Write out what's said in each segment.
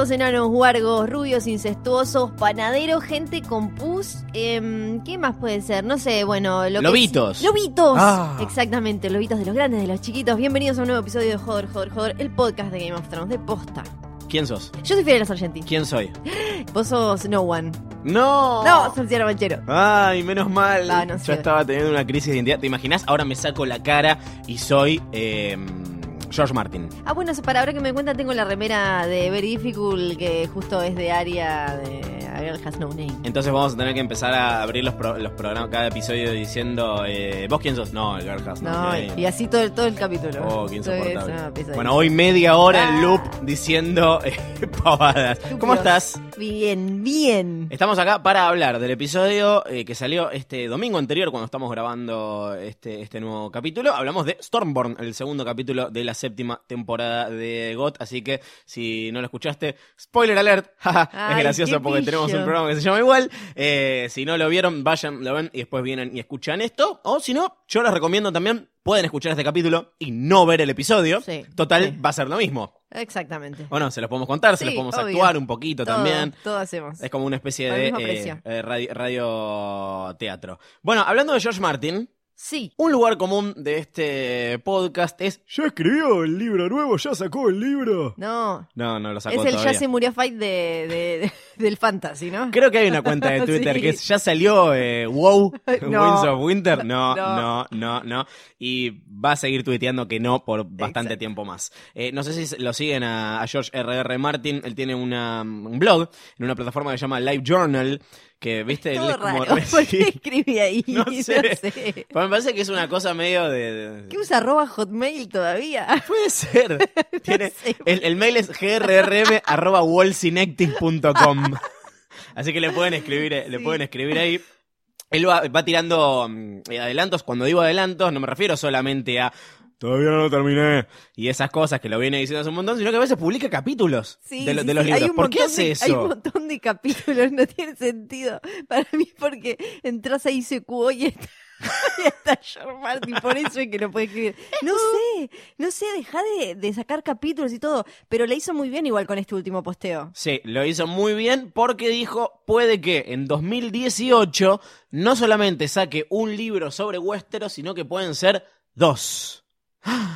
Bastardos enanos, huargos, rubios, incestuosos, panaderos, gente con pus. em, ¿Qué más puede ser? No sé, bueno. Lo que- Lobitos. Lobitos. Ah. Exactamente, lobitos de los grandes, de los chiquitos. Bienvenidos a un nuevo episodio de Joder, Joder, Joder, el podcast de Game of Thrones, de posta. ¿Quién sos? Yo soy Fiorella Sargenti. ¿Quién soy? Vos sos No One. ¡No! No, Luciano Manchero. Ay, menos mal. Ah, no Yo sé. estaba teniendo una crisis de identidad. ¿Te imaginas? Ahora me saco la cara y soy eh, George Martin. Ah, bueno, para ahora que me cuenta tengo la remera de Very Difficult, que justo es de área de Girl Has No Name. Entonces vamos a tener que empezar a abrir los, pro- los programas, cada episodio diciendo, eh, ¿vos quién sos? No, el Girl Has No No, Name. y así todo, el- todo el capítulo. Oh, qué es insoportable. Bueno, hoy media hora en Ah. loop diciendo eh, pavadas. ¿Cómo estás? Bien, bien. Estamos acá para hablar del episodio eh, que salió este domingo anterior cuando estamos grabando este, este nuevo capítulo. Hablamos de Stormborn, el segundo capítulo de la séptima temporada de GOT. Así que si no lo escuchaste, spoiler alert. es Ay, gracioso porque tenemos un pillo. programa que se llama igual. Eh, si no lo vieron, vayan, lo ven y después vienen y escuchan esto. O si no, yo les recomiendo también, pueden escuchar este capítulo y no ver el episodio. Sí, Total, sí. va a ser lo mismo. Exactamente. Bueno, se los podemos contar, se Sí, los podemos obvio. actuar un poquito Todo, también. Todo hacemos. Es como una especie Por de eh, eh, radio, radio teatro. Bueno, hablando de George Martin, Sí. un lugar común de este podcast es. ¿Ya escribió el libro nuevo? ¿Ya sacó el libro? No. No, no lo sacó Es el todavía. ya se murió fight de, de- de- del fantasy, ¿no? Creo que hay una cuenta de Twitter Sí. que es, ya salió eh, WoW, No. Winds of Winter. No, No. no, no, no. Y va a seguir tuiteando que no por bastante Exacto. tiempo más. Eh, no sé si lo siguen a, a George R.R. Martin. Él tiene una, un blog en una plataforma que se llama Live Journal. Que, viste, Todo es como raro. ¿Por qué escribí ahí? No sé. sé. Pero me parece que es una cosa medio de. ¿Qué usa arroba hotmail todavía? Puede ser. Tiene, sé. el, el mail es grrm.wallsynectic.com. Así que le pueden escribir, le pueden escribir ahí. Él va, va tirando mm, adelantos. Cuando digo adelantos, no me refiero solamente a. Todavía no lo terminé. Y esas cosas que lo viene diciendo hace un montón, sino que a veces publica capítulos Sí, de, lo- sí, de los sí. Hay libros. un ¿Por qué hace de- eso? Hay un montón de capítulos, no tiene sentido. Para mí, porque entras a ICQ y está, y está George Martin, por eso es que no puede escribir. No sé, no sé, deja de, de sacar capítulos y todo, pero le hizo muy bien igual con este último posteo. Sí, lo hizo muy bien porque dijo, puede que en 2018 no solamente saque un libro sobre Westeros, sino que pueden ser dos.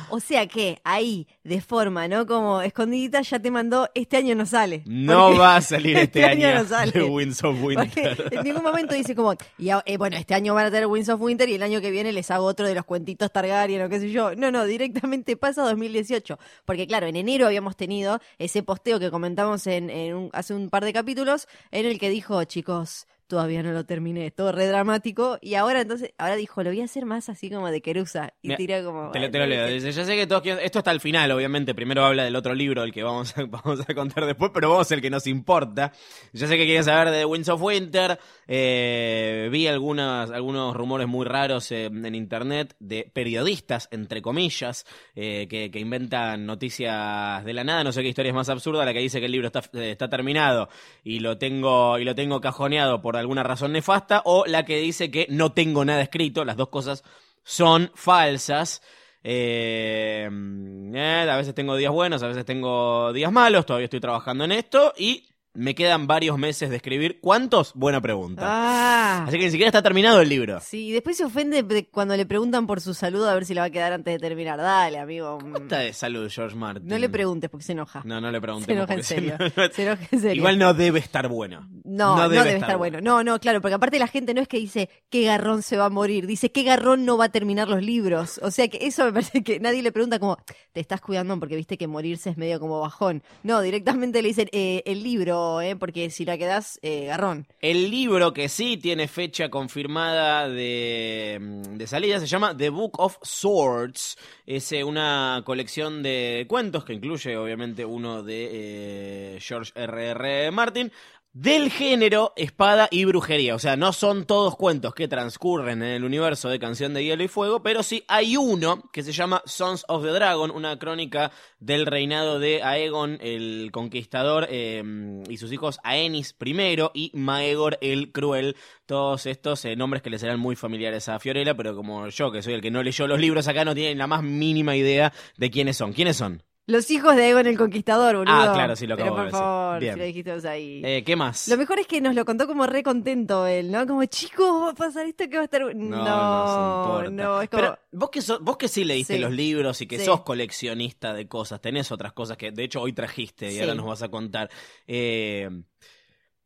O sea que ahí, de forma, ¿no? Como escondidita, ya te mandó, este año no sale. No va a salir este, año, no sale. de Winds of Porque Winter. en ningún momento dice como, y eh, bueno, este año van a tener Winds of Winter y el año que viene les hago otro de los cuentitos Targaryen o qué sé yo. No, no, directamente pasa a 2018. Porque claro, en enero habíamos tenido ese posteo que comentamos en, en un- hace un par de capítulos, en el que dijo, chicos, todavía no lo terminé, todo re dramático. Y ahora entonces, ahora dijo, lo voy a hacer más así como de Querusa. Y Mira, tira como... Te lo, te lo leo. Dice, ya sé que todos quieren- Esto está al final, obviamente. Primero habla del otro libro, el que vamos a, vamos a contar después, pero vamos al que nos importa. Ya sé que quieren saber de Winds of Winter. Eh, vi algunas, algunos rumores muy raros eh, en internet de periodistas, entre comillas, eh, que, que inventan noticias de la nada. No sé qué historia es más absurda, la que dice que el libro está, eh, está terminado y lo tengo, y lo tengo cajoneado por alguna razón nefasta, o la que dice que no tengo nada escrito. Las dos cosas son falsas. Eh, eh, a veces tengo días buenos, a veces tengo días malos, todavía estoy trabajando en esto y Me quedan varios meses de escribir. ¿Cuántos? Buena pregunta. Ah. Así que ni siquiera está terminado el libro. Sí, y después se ofende de- cuando le preguntan por su salud a ver si la va a quedar antes de terminar. Dale, amigo. ¿Cómo está de salud George Martin? No le preguntes porque se enoja. No, no le pregunté. Se enoja en serio. Se enoja en serio. Igual no debe estar bueno. No, no debe, estar, bueno. No, no, claro, porque aparte la gente no es que dice qué garrón se va a morir, dice qué garrón no va a terminar los libros. O sea que eso me parece que nadie le pregunta como, te estás cuidando porque viste que morirse es medio como bajón. No, directamente le dicen eh, el libro, eh, porque si la quedás, eh, garrón. El libro que sí tiene fecha confirmada de, de salida se llama The Book of Swords. Es eh, una colección de cuentos que incluye obviamente uno de eh, George R.R. R. Martin. Del género espada y brujería. O sea, no son todos cuentos que transcurren en el universo de Canción de Hielo y Fuego, pero sí hay uno que se llama Sons of the Dragon, una crónica del reinado de Aegon el Conquistador eh, y sus hijos Aenis I y Maegor el Cruel. Todos estos eh, nombres que le serán muy familiares a Fiorella, pero como yo, que soy el que no leyó los libros acá, no tienen la más mínima idea de quiénes son. ¿Quiénes son? Los hijos de Egon el Conquistador, boludo. Ah, claro, sí, lo Pero acabo de por decir. favor, Bien. si lo dijiste vos ahí. Eh, ¿Qué más? Lo mejor es que nos lo contó como re contento él, ¿no? Como, chicos, va a pasar esto que va a estar... No, No, no, no, es como... Pero vos que, so- vos que sí leíste Sí. los libros y que Sí. sos coleccionista de cosas, tenés otras cosas que de hecho hoy trajiste y Sí. ahora nos vas a contar. Eh,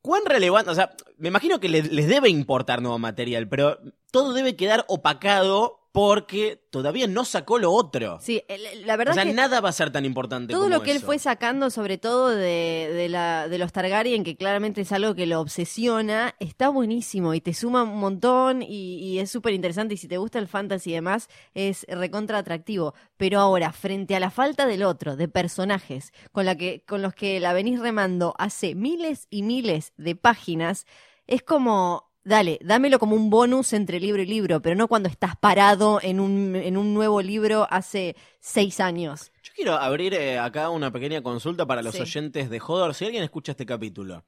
¿Cuán relevante? O sea, me imagino que le- les debe importar nuevo material, pero todo debe quedar opacado porque todavía no sacó lo otro. Sí, la verdad o sea, es que... nada va a ser tan importante Todo como lo que él fue sacando, sobre todo de, de, la, de los Targaryen, que claramente es algo que lo obsesiona, está buenísimo y te suma un montón y, y es súper interesante. Y si te gusta el fantasy y demás, es recontra atractivo. Pero ahora, frente a la falta del otro, de personajes, con, la que, con los que la venís remando hace miles y miles de páginas, es como. Dale, dámelo como un bonus entre libro y libro, pero no cuando estás parado en un, en un nuevo libro hace seis años. Yo quiero abrir eh, acá una pequeña consulta para los Sí. oyentes de Jodor. Si alguien escucha este capítulo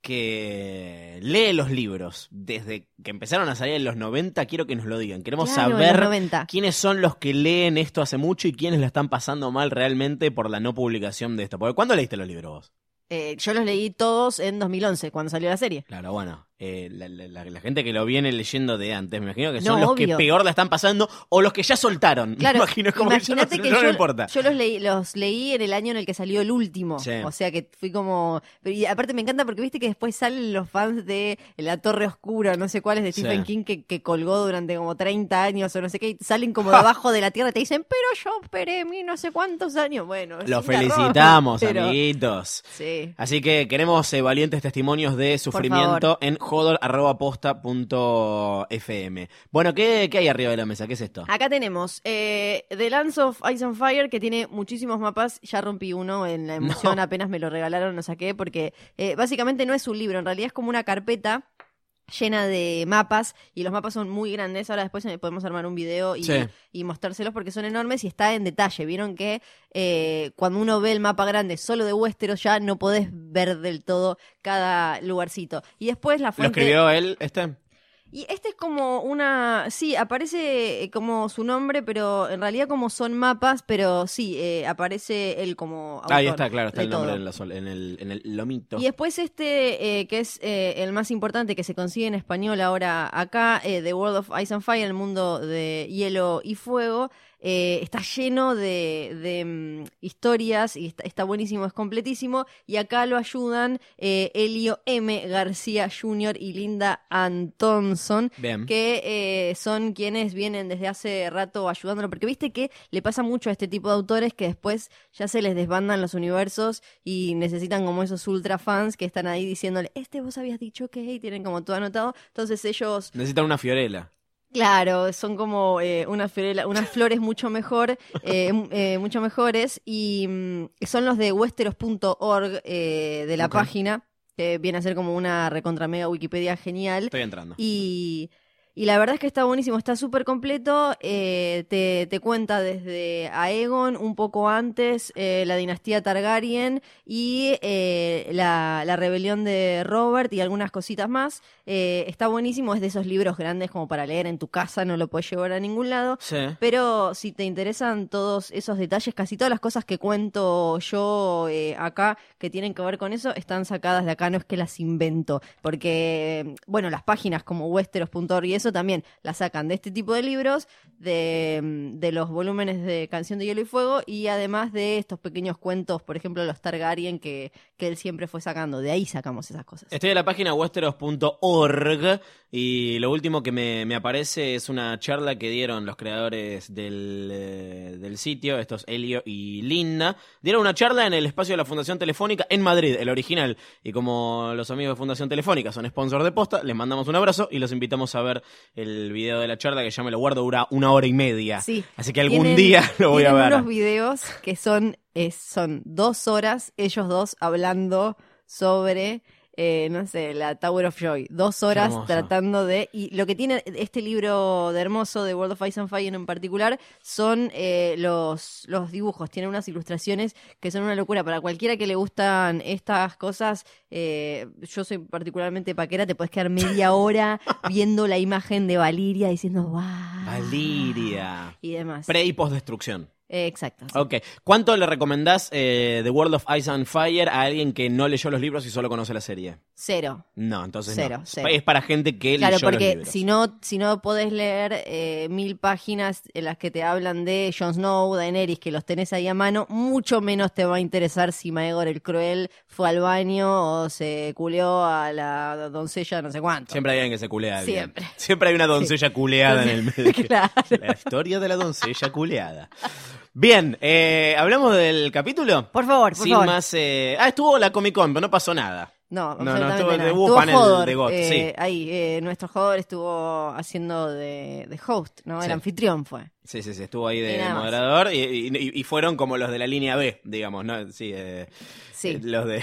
que lee los libros desde que empezaron a salir en los 90, quiero que nos lo digan. Queremos Claro, saber los 90. quiénes son los que leen esto hace mucho y quiénes la están pasando mal realmente por la no publicación de esto. Porque ¿cuándo leíste los libros vos? Eh, yo los leí todos en 2011, cuando salió la serie. Claro, bueno, eh, la, la- la- la gente que lo viene leyendo de antes, me imagino que No, son los obvio. que peor la están pasando o los que ya soltaron. Claro, me imagino como que yo no, imagínate que no yo, importa. yo los leí, los leí en el año en el que salió el último. Sí. O sea que fui como. y aparte me encanta porque viste que después salen los fans de La Torre Oscura, no sé cuáles, de Sí. Stephen King, que, que colgó durante como 30 años o no sé qué, y salen como debajo de la tierra y te dicen, pero yo esperé mí no sé cuántos años. Bueno, Los felicitamos, pero- amiguitos. Sí. Así que queremos eh, valientes testimonios de sufrimiento en jodor.posta.fm. Bueno, ¿qué, ¿qué hay arriba de la mesa? ¿Qué es esto? Acá tenemos eh, The Lands of Ice and Fire, que tiene muchísimos mapas. Ya rompí uno en la emoción, No. apenas me lo regalaron, lo saqué, porque eh, básicamente no es un libro, en realidad es como una carpeta llena de mapas y los mapas son muy grandes. Ahora después eh, podemos armar un video y, Sí. y mostrárselos porque son enormes y está en detalle. Vieron que eh, cuando uno ve el mapa grande solo de Westeros ya no podés ver del todo cada lugarcito. Y después la ¿Lo fuente... escribió él, este? Y este es como una, sí, aparece eh, como su nombre, pero en realidad como son mapas, pero sí, eh, aparece él como autor Ahí está, claro, está el nombre en, la sol- en el, en el lomito. Y después este, eh, que es eh, el más importante, que se consigue en español ahora acá, eh, The World of Ice and Fire, el mundo de hielo y fuego, eh, está lleno de, de, mm, historias y está, está buenísimo, es completísimo. Y acá lo ayudan eh, Elio M. García Jr. y Linda Antonson, Bien. que eh, son quienes vienen desde hace rato ayudándolo, porque viste que le pasa mucho a este tipo de autores que después ya se les desbandan los universos y necesitan como esos ultra fans que están ahí diciéndole, este vos habías dicho que, y tienen como todo anotado, entonces ellos Necesitan una fiorela. Claro, son como eh, unas, fiorela- unas flores mucho mejor, eh, eh, mucho mejores, y mm, son los de westeros.org eh, de la página, que viene a ser como una recontra mega Wikipedia genial. Estoy entrando. Y, Y la verdad es que está buenísimo, está súper completo. eh, te, te cuenta desde Aegon, un poco antes, eh, la dinastía Targaryen y eh, la, la rebelión de Robert y algunas cositas más. Eh, está buenísimo, es de esos libros grandes como para leer en tu casa, no lo puedes llevar a ningún lado. Sí. Pero si te interesan todos esos detalles, casi todas las cosas que cuento yo eh, acá que tienen que ver con eso, están sacadas de acá, no es que las invento. Porque, bueno, las páginas como westeros.org y eso también las sacan de este tipo de libros, de, mm, de los volúmenes de Canción de Hielo y Fuego y además de estos pequeños cuentos, por ejemplo, los Targaryen que, que él siempre fue sacando. De ahí sacamos esas cosas. Estoy en la página westeros.org y lo último que me, me aparece es una charla que dieron los creadores del, eh, del sitio, estos Elio y Linda. Dieron una charla en el espacio de la Fundación Telefónica en Madrid, el original. Y como los amigos de Fundación Telefónica son sponsor de posta, les mandamos un abrazo y los invitamos a ver el video de la charla que ya me lo guardo, dura una hora y media. Sí. Así que algún Tienen- día lo voy a ver. unos videos que son, es- son dos horas, ellos dos hablando sobre, eh, no sé, la Tower of Joy. Dos horas hermoso. tratando de... Y lo que tiene este libro de Hermoso, de World of Ice and Fire en particular, son eh, los, los dibujos. Tienen unas ilustraciones que son una locura. Para cualquiera que le gustan estas cosas, eh, yo soy particularmente paquera, te puedes quedar media hora viendo la imagen de Valiria diciendo, wow. Valiria. Y demás. Pre y postdestrucción. Eh, exacto. sí. Ok. ¿Cuánto le recomendás eh, The World of Ice and Fire a alguien que no leyó los libros y solo conoce la serie? Cero. No, entonces Cero, no. cero. Es para gente que Claro, leyó los porque si no, si no podés leer eh, mil páginas en las que te hablan de Jon Snow, Daenerys, que los tenés ahí a mano, mucho menos te va a interesar si Maegor el Cruel fue al baño o se culeó a la doncella no sé cuánto. Siempre hay alguien que se culea a alguien. Siempre. Siempre hay una doncella culeada en el medio. Claro. La historia de la doncella culeada. Bien, eh, ¿hablamos del capítulo? Por favor, por Sin favor. más... eh, Ah, estuvo la Comic Con, pero no pasó nada. No, No, no, absolutamente estuvo- nada. hubo panel Hodor, de GOT, eh, sí. Ahí, eh, nuestro jugador estuvo haciendo de, de host, ¿no? El Sí. anfitrión fue. Sí, sí, sí, estuvo ahí Y de nada más. moderador y, y- y fueron como los de la línea B, digamos, ¿no? Sí, eh, Sí. eh, los de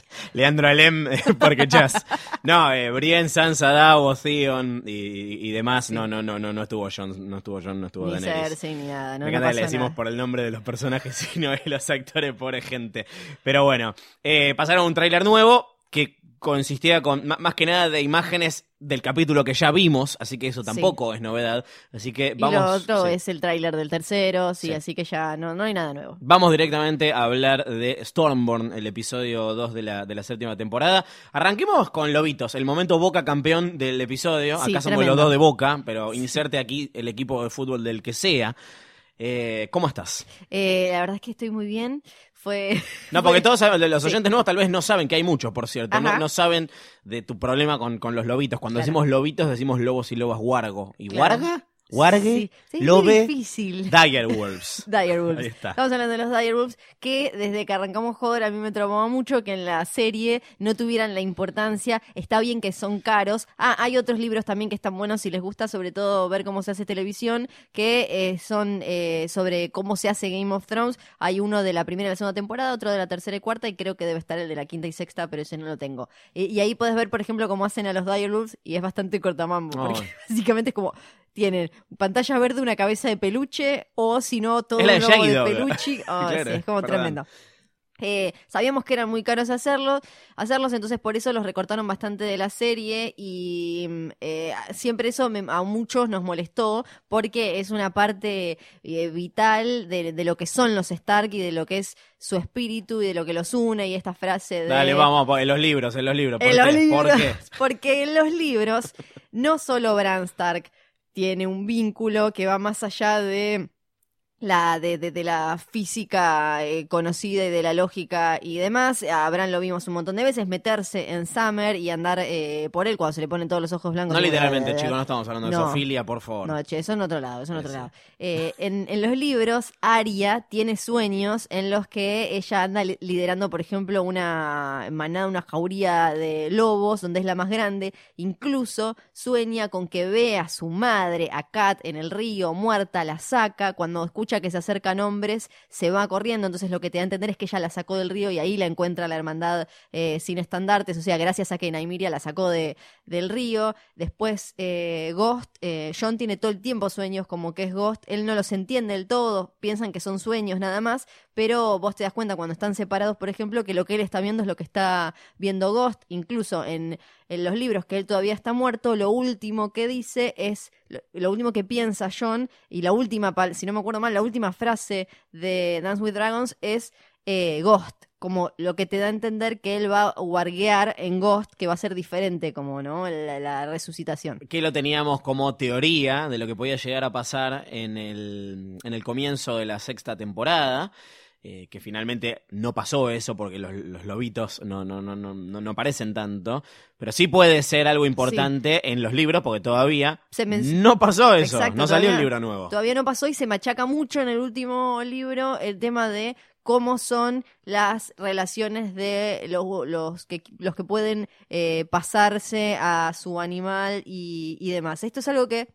Leandro Alem, eh, porque Chas. No, eh, Brienne, Sansa, Davos, Theon y, y demás. No, no, no, no, no estuvo John, no estuvo John, no estuvo Ni Daenerys. Cersei ni nada. No, Me no encanta que le decimos nada. por el nombre de los personajes y no de los actores, pobre gente. Pero bueno, eh, pasaron un tráiler nuevo que consistía con más que nada de imágenes del capítulo que ya vimos, así que eso tampoco es novedad. Así que vamos. y lo otro sí. es el tráiler del tercero, sí, Sí. así que ya no, no hay nada nuevo. Vamos directamente a hablar de Stormborn, el episodio 2 de la, de la séptima temporada. Arranquemos con Lobitos, el momento Boca campeón del episodio. Acá somos tremendo. los dos de Boca, pero inserte aquí el equipo de fútbol del que sea. Eh, ¿Cómo estás? Eh, la verdad es que estoy muy bien. Fue. No, porque todos saben, los Sí. oyentes nuevos tal vez no saben que hay muchos, por cierto. No, no saben de tu problema con, con los lobitos. Cuando Claro. decimos lobitos, decimos lobos y lobas guargo. ¿Y Claro. guarga? ¿Guargue? Sí, ¿Lobe? difícil. Direwolves. Direwolves. Ahí está. Estamos hablando de los Direwolves, que desde que arrancamos Joder a mí me traumaba mucho que en la serie no tuvieran la importancia. Está bien que son caros. Ah, hay otros libros también que están buenos si les gusta, sobre todo ver cómo se hace televisión, que eh, son eh, sobre cómo se hace Game of Thrones. Hay uno de la primera y la segunda temporada, otro de la tercera y cuarta, y creo que debe estar el de la quinta y sexta, pero ese no lo tengo. Y, y ahí puedes ver, por ejemplo, cómo hacen a los Direwolves, y es bastante cortamambo, porque básicamente es como tienen pantalla verde, una cabeza de peluche, o si no, todo un logo de peluche. Claro, sí, es como perdón. tremendo. Eh, sabíamos que eran muy caros hacerlos, hacerlos, entonces por eso los recortaron bastante de la serie y mm, eh, siempre eso me- a muchos nos molestó porque es una parte eh, vital de, de lo que son los Stark y de lo que es su espíritu y de lo que los une y esta frase de... Dale, vamos, en los libros, en los libros. ¿Por En los libros, ¿Por qué? Porque en los libros no solo Bran Stark tiene un vínculo que va más allá de la de, de- de la física eh, conocida y de la lógica y demás. A Bran lo vimos un montón de veces meterse en Summer y andar eh, por él cuando se le ponen todos los ojos blancos. No literalmente, chicos, no estamos hablando de No. Sofilia, por favor. no, che, eso en otro lado, eso en otro sí. lado. Eh, en, en los libros, Aria tiene sueños en los que ella anda li- liderando, por ejemplo, una manada, una jauría de lobos, donde es la más grande. Incluso sueña con que ve a su madre, a Kat, en el río, muerta, la saca. Cuando escucha que se acercan hombres, se va corriendo, entonces lo que te da a entender es que ella la sacó del río y ahí la encuentra la hermandad eh, sin estandartes, o sea, gracias a que Naimiria la sacó de, del río. Después, eh, Ghost, eh, John tiene todo el tiempo sueños como que es Ghost, él no los entiende del todo, piensan que son sueños nada más, pero vos te das cuenta cuando están separados, por ejemplo, que lo que él está viendo es lo que está viendo Ghost, incluso en, en los libros que él todavía está muerto, lo último que dice es, lo, último que piensa John, y la última, si no me acuerdo mal, la última frase de Dance with Dragons es eh, Ghost, como lo que te da a entender que él va a warguear en Ghost, que va a ser diferente, como, ¿no? La, la resucitación. que lo teníamos como teoría de lo que podía llegar a pasar en el, en el comienzo de la sexta temporada. Eh, que finalmente no pasó eso porque los, los lobitos no, no, no, no, no, aparecen tanto. Pero sí puede ser algo importante en los libros porque todavía Se no pasó eso. Exacto, no salió el todavía- libro nuevo. Todavía no pasó y se machaca mucho en el último libro el tema de cómo son las relaciones de los, los, que, los que pueden eh, pasarse a su animal y, y demás. Esto es algo que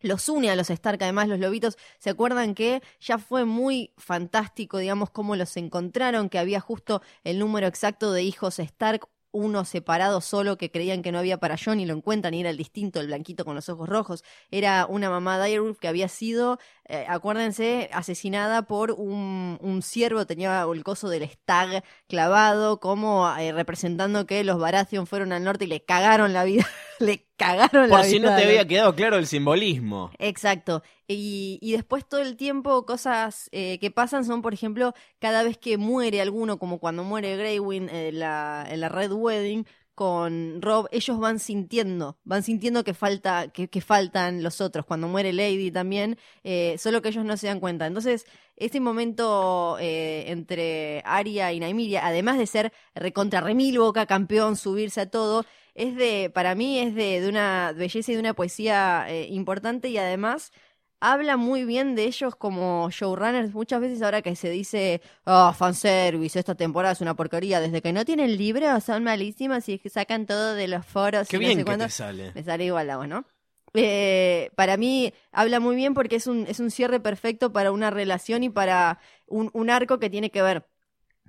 los une a los Stark, además los lobitos, ¿se acuerdan que ya fue muy fantástico, digamos, cómo los encontraron, que había justo el número exacto de hijos Stark, uno separado solo que creían que no había para John y lo encuentran y era el distinto, el blanquito con los ojos rojos. Era una mamá Direwolf que había sido, eh, acuérdense, asesinada por un, un ciervo, tenía el coso del stag clavado, como eh, representando que los Baratheon fueron al norte y le cagaron la vida, le cagaron la Por vida. si no te había quedado claro el simbolismo. Exacto. Y, y después todo el tiempo cosas eh, que pasan son, por ejemplo, cada vez que muere alguno, como cuando muere Greywin en la, en la Red Wedding con Rob, ellos van sintiendo, van sintiendo que falta, que, faltan los otros. Cuando muere Lady también, eh, solo que ellos no se dan cuenta. Entonces, este momento eh, entre Arya y Naimiria, además de ser recontra remil boca campeón, subirse a todo, es de, para mí es de, de una belleza y de una poesía eh, importante y además habla muy bien de ellos como showrunners. Muchas veces ahora que se dice, oh, fanservice, esta temporada es una porquería, desde que no tienen libros son malísimas y sacan todo de los foros. Qué y no bien sé que cuánto. te sale. Me sale igual la voz, ¿no? Eh, para mí habla muy bien porque es un, es un cierre perfecto para una relación y para un, un arco que tiene que ver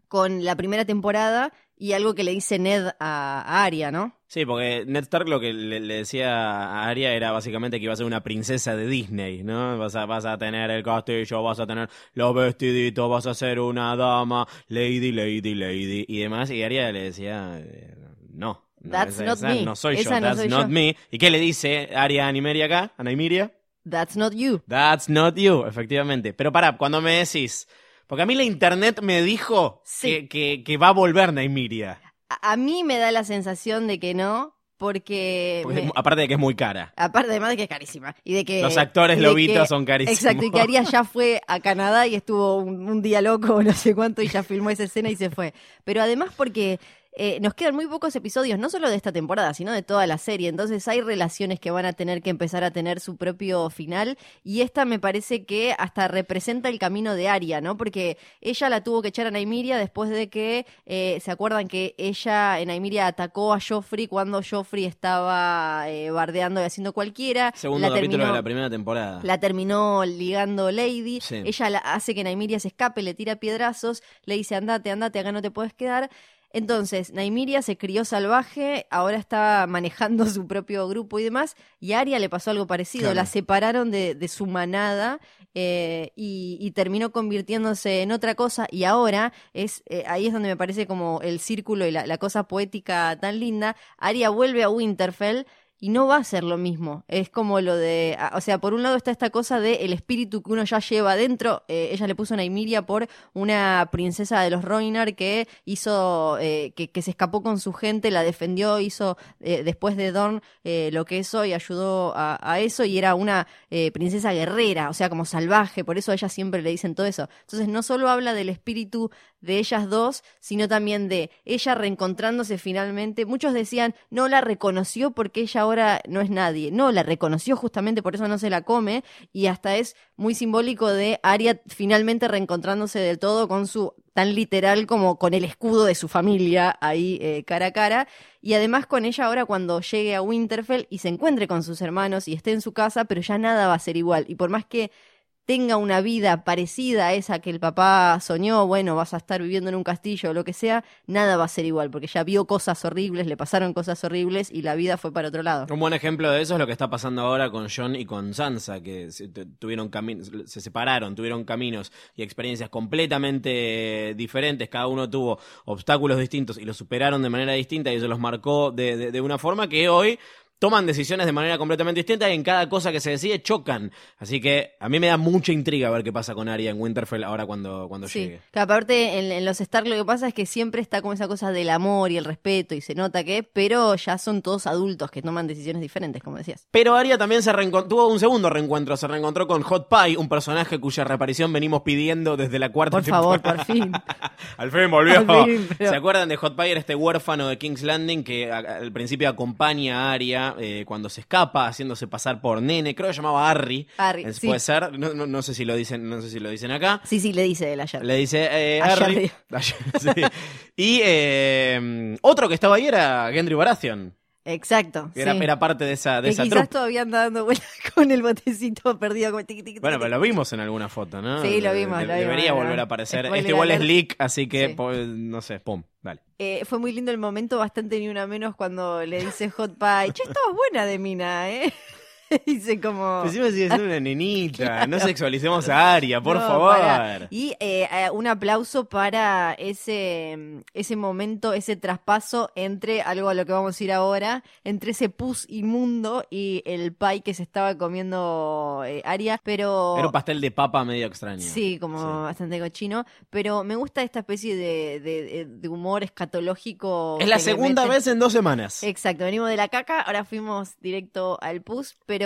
con la primera temporada y algo que le dice Ned a, a Arya, ¿no? Sí, porque Ned Stark lo que le, le decía a Arya era básicamente que iba a ser una princesa de Disney, ¿no? Vas a, vas a tener el castillo, vas a tener los vestiditos, vas a ser una dama, lady, lady, lady y demás. Y Arya le decía, eh, no. no, That's esa- not esa me. No soy yo, no that's not yo. me. ¿Y qué le dice Arya a Nymeria acá? ¿A? That's not you. That's not you, efectivamente. Pero pará, cuando me decís... Porque a mí la internet me dijo Sí. que, que, que va a volver Nymeria. A, a mí me da la sensación de que no, porque... Porque me- aparte de que es muy cara. Aparte, además de que es carísima. Y de que. Los actores lobitos que- son carísimos. Exacto, y que Aria ya fue a Canadá y estuvo un, un día loco no sé cuánto y ya filmó esa escena y se fue. Pero además porque eh, nos quedan muy pocos episodios, no solo de esta temporada, sino de toda la serie. Entonces hay relaciones que van a tener que empezar a tener su propio final. Y esta me parece que hasta representa el camino de Aria, ¿no? Porque ella la tuvo que echar a Naimiria después de que, eh, ¿se acuerdan que ella, en Naimiria, atacó a Joffrey cuando Joffrey estaba eh, bardeando y haciendo cualquiera? Segundo La capítulo terminó- de la primera temporada. la terminó ligando Lady. Sí. Ella la- hace que Naimiria se escape, le tira piedrazos, le dice andate, andate, acá no te puedes quedar. Entonces, Naimiria se crió salvaje, ahora está manejando su propio grupo y demás, y a Arya le pasó algo parecido, Claro. la separaron de, de su manada eh, y, y terminó convirtiéndose en otra cosa, y ahora es eh, ahí es donde me parece como el círculo y la, la cosa poética tan linda, Arya vuelve a Winterfell y no va a ser lo mismo. Es como lo de, o sea, por un lado está esta cosa de el espíritu que uno ya lleva adentro. Eh, ella le puso a Naimiria por una princesa de los Roinar que hizo, eh, que, se escapó con su gente, la defendió, hizo eh, después de Dorn lo que es hoy, ayudó a, a eso y era una princesa guerrera, o sea, como salvaje. Por eso a ella siempre le dicen todo eso. Entonces no solo habla del espíritu de ellas dos, sino también de ella reencontrándose finalmente. Muchos decían, no la reconoció porque ella ahora no es nadie. No, la reconoció justamente por eso no se la come y hasta es muy simbólico de Arya finalmente reencontrándose del todo con su tan literal como con el escudo de su familia ahí eh, cara a cara y además con ella ahora cuando llegue a Winterfell y se encuentre con sus hermanos y esté en su casa pero ya nada va a ser igual y por más que tenga una vida parecida a esa que el papá soñó, bueno, vas a estar viviendo en un castillo o lo que sea, nada va a ser igual, porque ya vio cosas horribles, le pasaron cosas horribles y la vida fue para otro lado. Un buen ejemplo de eso es lo que está pasando ahora con John y con Sansa, que se, tuvieron se separaron, tuvieron caminos y experiencias completamente diferentes, cada uno tuvo obstáculos distintos y los superaron de manera distinta y eso los marcó de una forma que hoy toman decisiones de manera completamente distinta y en cada cosa que se decide chocan. Así que a mí me da mucha intriga ver qué pasa con Arya en Winterfell ahora cuando, cuando sí. llegue. Que aparte en, los Stark lo que pasa es que siempre está como esa cosa del amor y el respeto y se nota que, pero ya son todos adultos que toman decisiones diferentes, como decías. Pero Arya también se tuvo un segundo reencuentro, se reencontró con Hot Pie, un personaje cuya reaparición venimos pidiendo desde la cuarta por temporada. Por favor, por fin. al fin volvió. ¿Se acuerdan de Hot Pie? Era este huérfano de King's Landing que al principio acompaña a Arya eh, cuando se escapa haciéndose pasar por nene, creo que se llamaba Harry. Harry, Puede ser, no, no, sé si lo dicen, no sé si lo dicen acá. Sí, sí, le dice él ayer. Le dice eh, Harry. Y eh, otro que estaba ahí era Gendry Baratheon. Exacto. Era, era parte de esa, de que esa quizás todavía anda dando vueltas con el botecito perdido. Como bueno, pero lo vimos en alguna foto, ¿no? Sí, lo vimos. debería volver a aparecer. este igual es leak, así que, no sé, pum, vale. Eh, fue muy lindo el momento, bastante ni una menos, cuando le dice Hot Pie, che, estabas buena de mina, ¿eh? Dice como. Encima sigue siendo una nenita. No sexualicemos a Aria, por favor. Y eh, eh, un aplauso para ese, ese momento, ese traspaso entre algo a lo que vamos a ir ahora, entre ese pus inmundo y el pie que se estaba comiendo eh, Aria. Pero. Era un pastel de papa medio extraño. Sí, como bastante cochino. Pero me gusta esta especie de, de, humor escatológico. Es la segunda vez en dos semanas. Exacto, venimos de la caca, ahora fuimos directo al pus. Pero,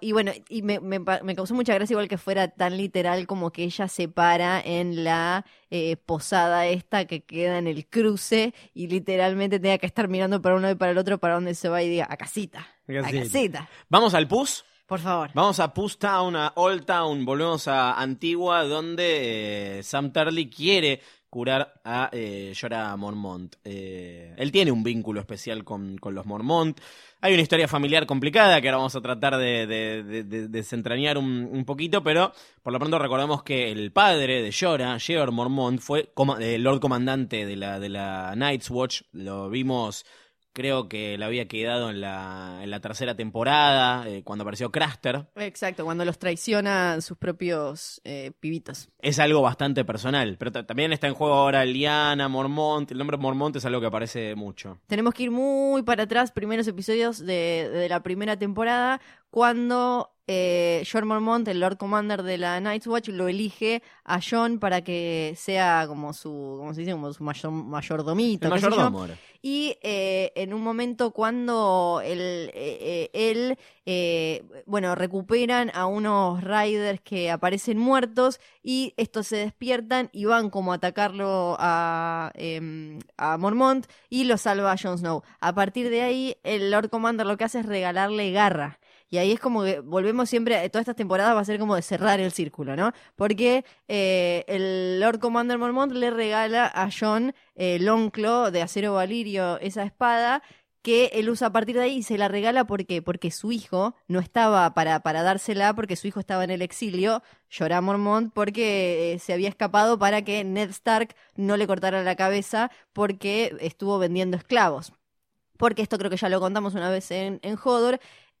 y bueno, y me, me, causó mucha gracia igual que fuera tan literal como que ella se para en la eh, posada esta que queda en el cruce y literalmente tenga que estar mirando para uno y para el otro para dónde se va y diga, a casita, a casita. ¿Vamos al pus? Por favor. Vamos a Puss Town, a Old Town, volvemos a Antigua, donde eh, Sam Turley quiere curar a eh, Jorah Mormont. Eh, él tiene un vínculo especial con, con, los Mormont. Hay una historia familiar complicada que ahora vamos a tratar de, de, desentrañar un, poquito, pero por lo pronto recordemos que el padre de Jorah, George Mormont, fue el Lord Comandante de la, de la Night's Watch. Lo vimos creo que le había quedado en la, en la tercera temporada, eh, cuando apareció Craster. Exacto, cuando los traicionan sus propios eh, pibitos. Es algo bastante personal, pero también está en juego ahora Liana, Mormont, el nombre Mormont es algo que aparece mucho. Tenemos que ir muy para atrás, primeros episodios de, de la primera temporada, cuando eh, John Mormont, el Lord Commander de la Night's Watch, lo elige a John para que sea como su, ¿cómo se dice? Como su mayor, mayordomito. El mayordomo. Y eh, en un momento cuando él, eh, él bueno, recuperan a unos riders que aparecen muertos y estos se despiertan y van como a atacarlo a, em, a Mormont y lo salva a Jon Snow. A partir de ahí, el Lord Commander lo que hace es regalarle garra. Y ahí es como que volvemos siempre, todas estas temporadas va a ser como de cerrar el círculo, ¿no? Porque eh, el Lord Commander Mormont le regala a John eh, Lonclo de acero valirio esa espada que él usa a partir de ahí y se la regala ¿por porque su hijo no estaba para, para dársela porque su hijo estaba en el exilio, llora Mormont, porque eh, se había escapado para que Ned Stark no le cortara la cabeza porque estuvo vendiendo esclavos. Porque esto creo que ya lo contamos una vez en, en Hodor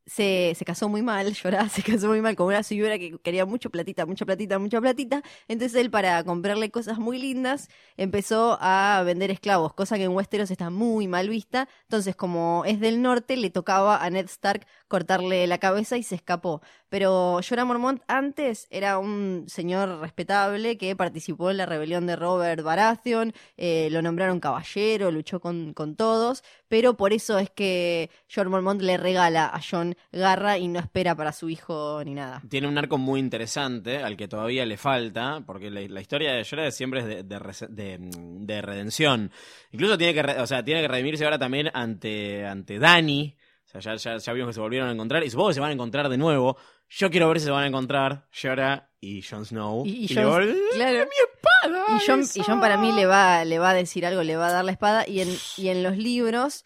se, se, casó muy mal, lloraba, se casó muy mal con una señora que quería mucho platita, mucha platita, mucha platita. Entonces él, para comprarle cosas muy lindas, empezó a vender esclavos, cosa que en Westeros está muy mal vista. Entonces, como es del norte, le tocaba a Ned Stark cortarle la cabeza y se escapó. Pero Jorah Mormont antes era un señor respetable que participó en la rebelión de Robert Baratheon, eh, lo nombraron caballero, luchó con, con todos, pero por eso es que Jorah Mormont le regala a John Garra y no espera para su hijo ni nada. Tiene un arco muy interesante al que todavía le falta, porque la, historia de Jorah siempre es de, de, redención. Incluso tiene que, o sea, tiene que redimirse ahora también ante, ante Dani. Sea, ya, ya, vimos que se volvieron a encontrar y supongo que se van a encontrar de nuevo. Yo quiero ver si se van a encontrar Jorah y Jon Snow. Y, y, claro. mi espada! Y Jon, y John para mí le va, le va a decir algo, le va a dar la espada. Y en, y en los libros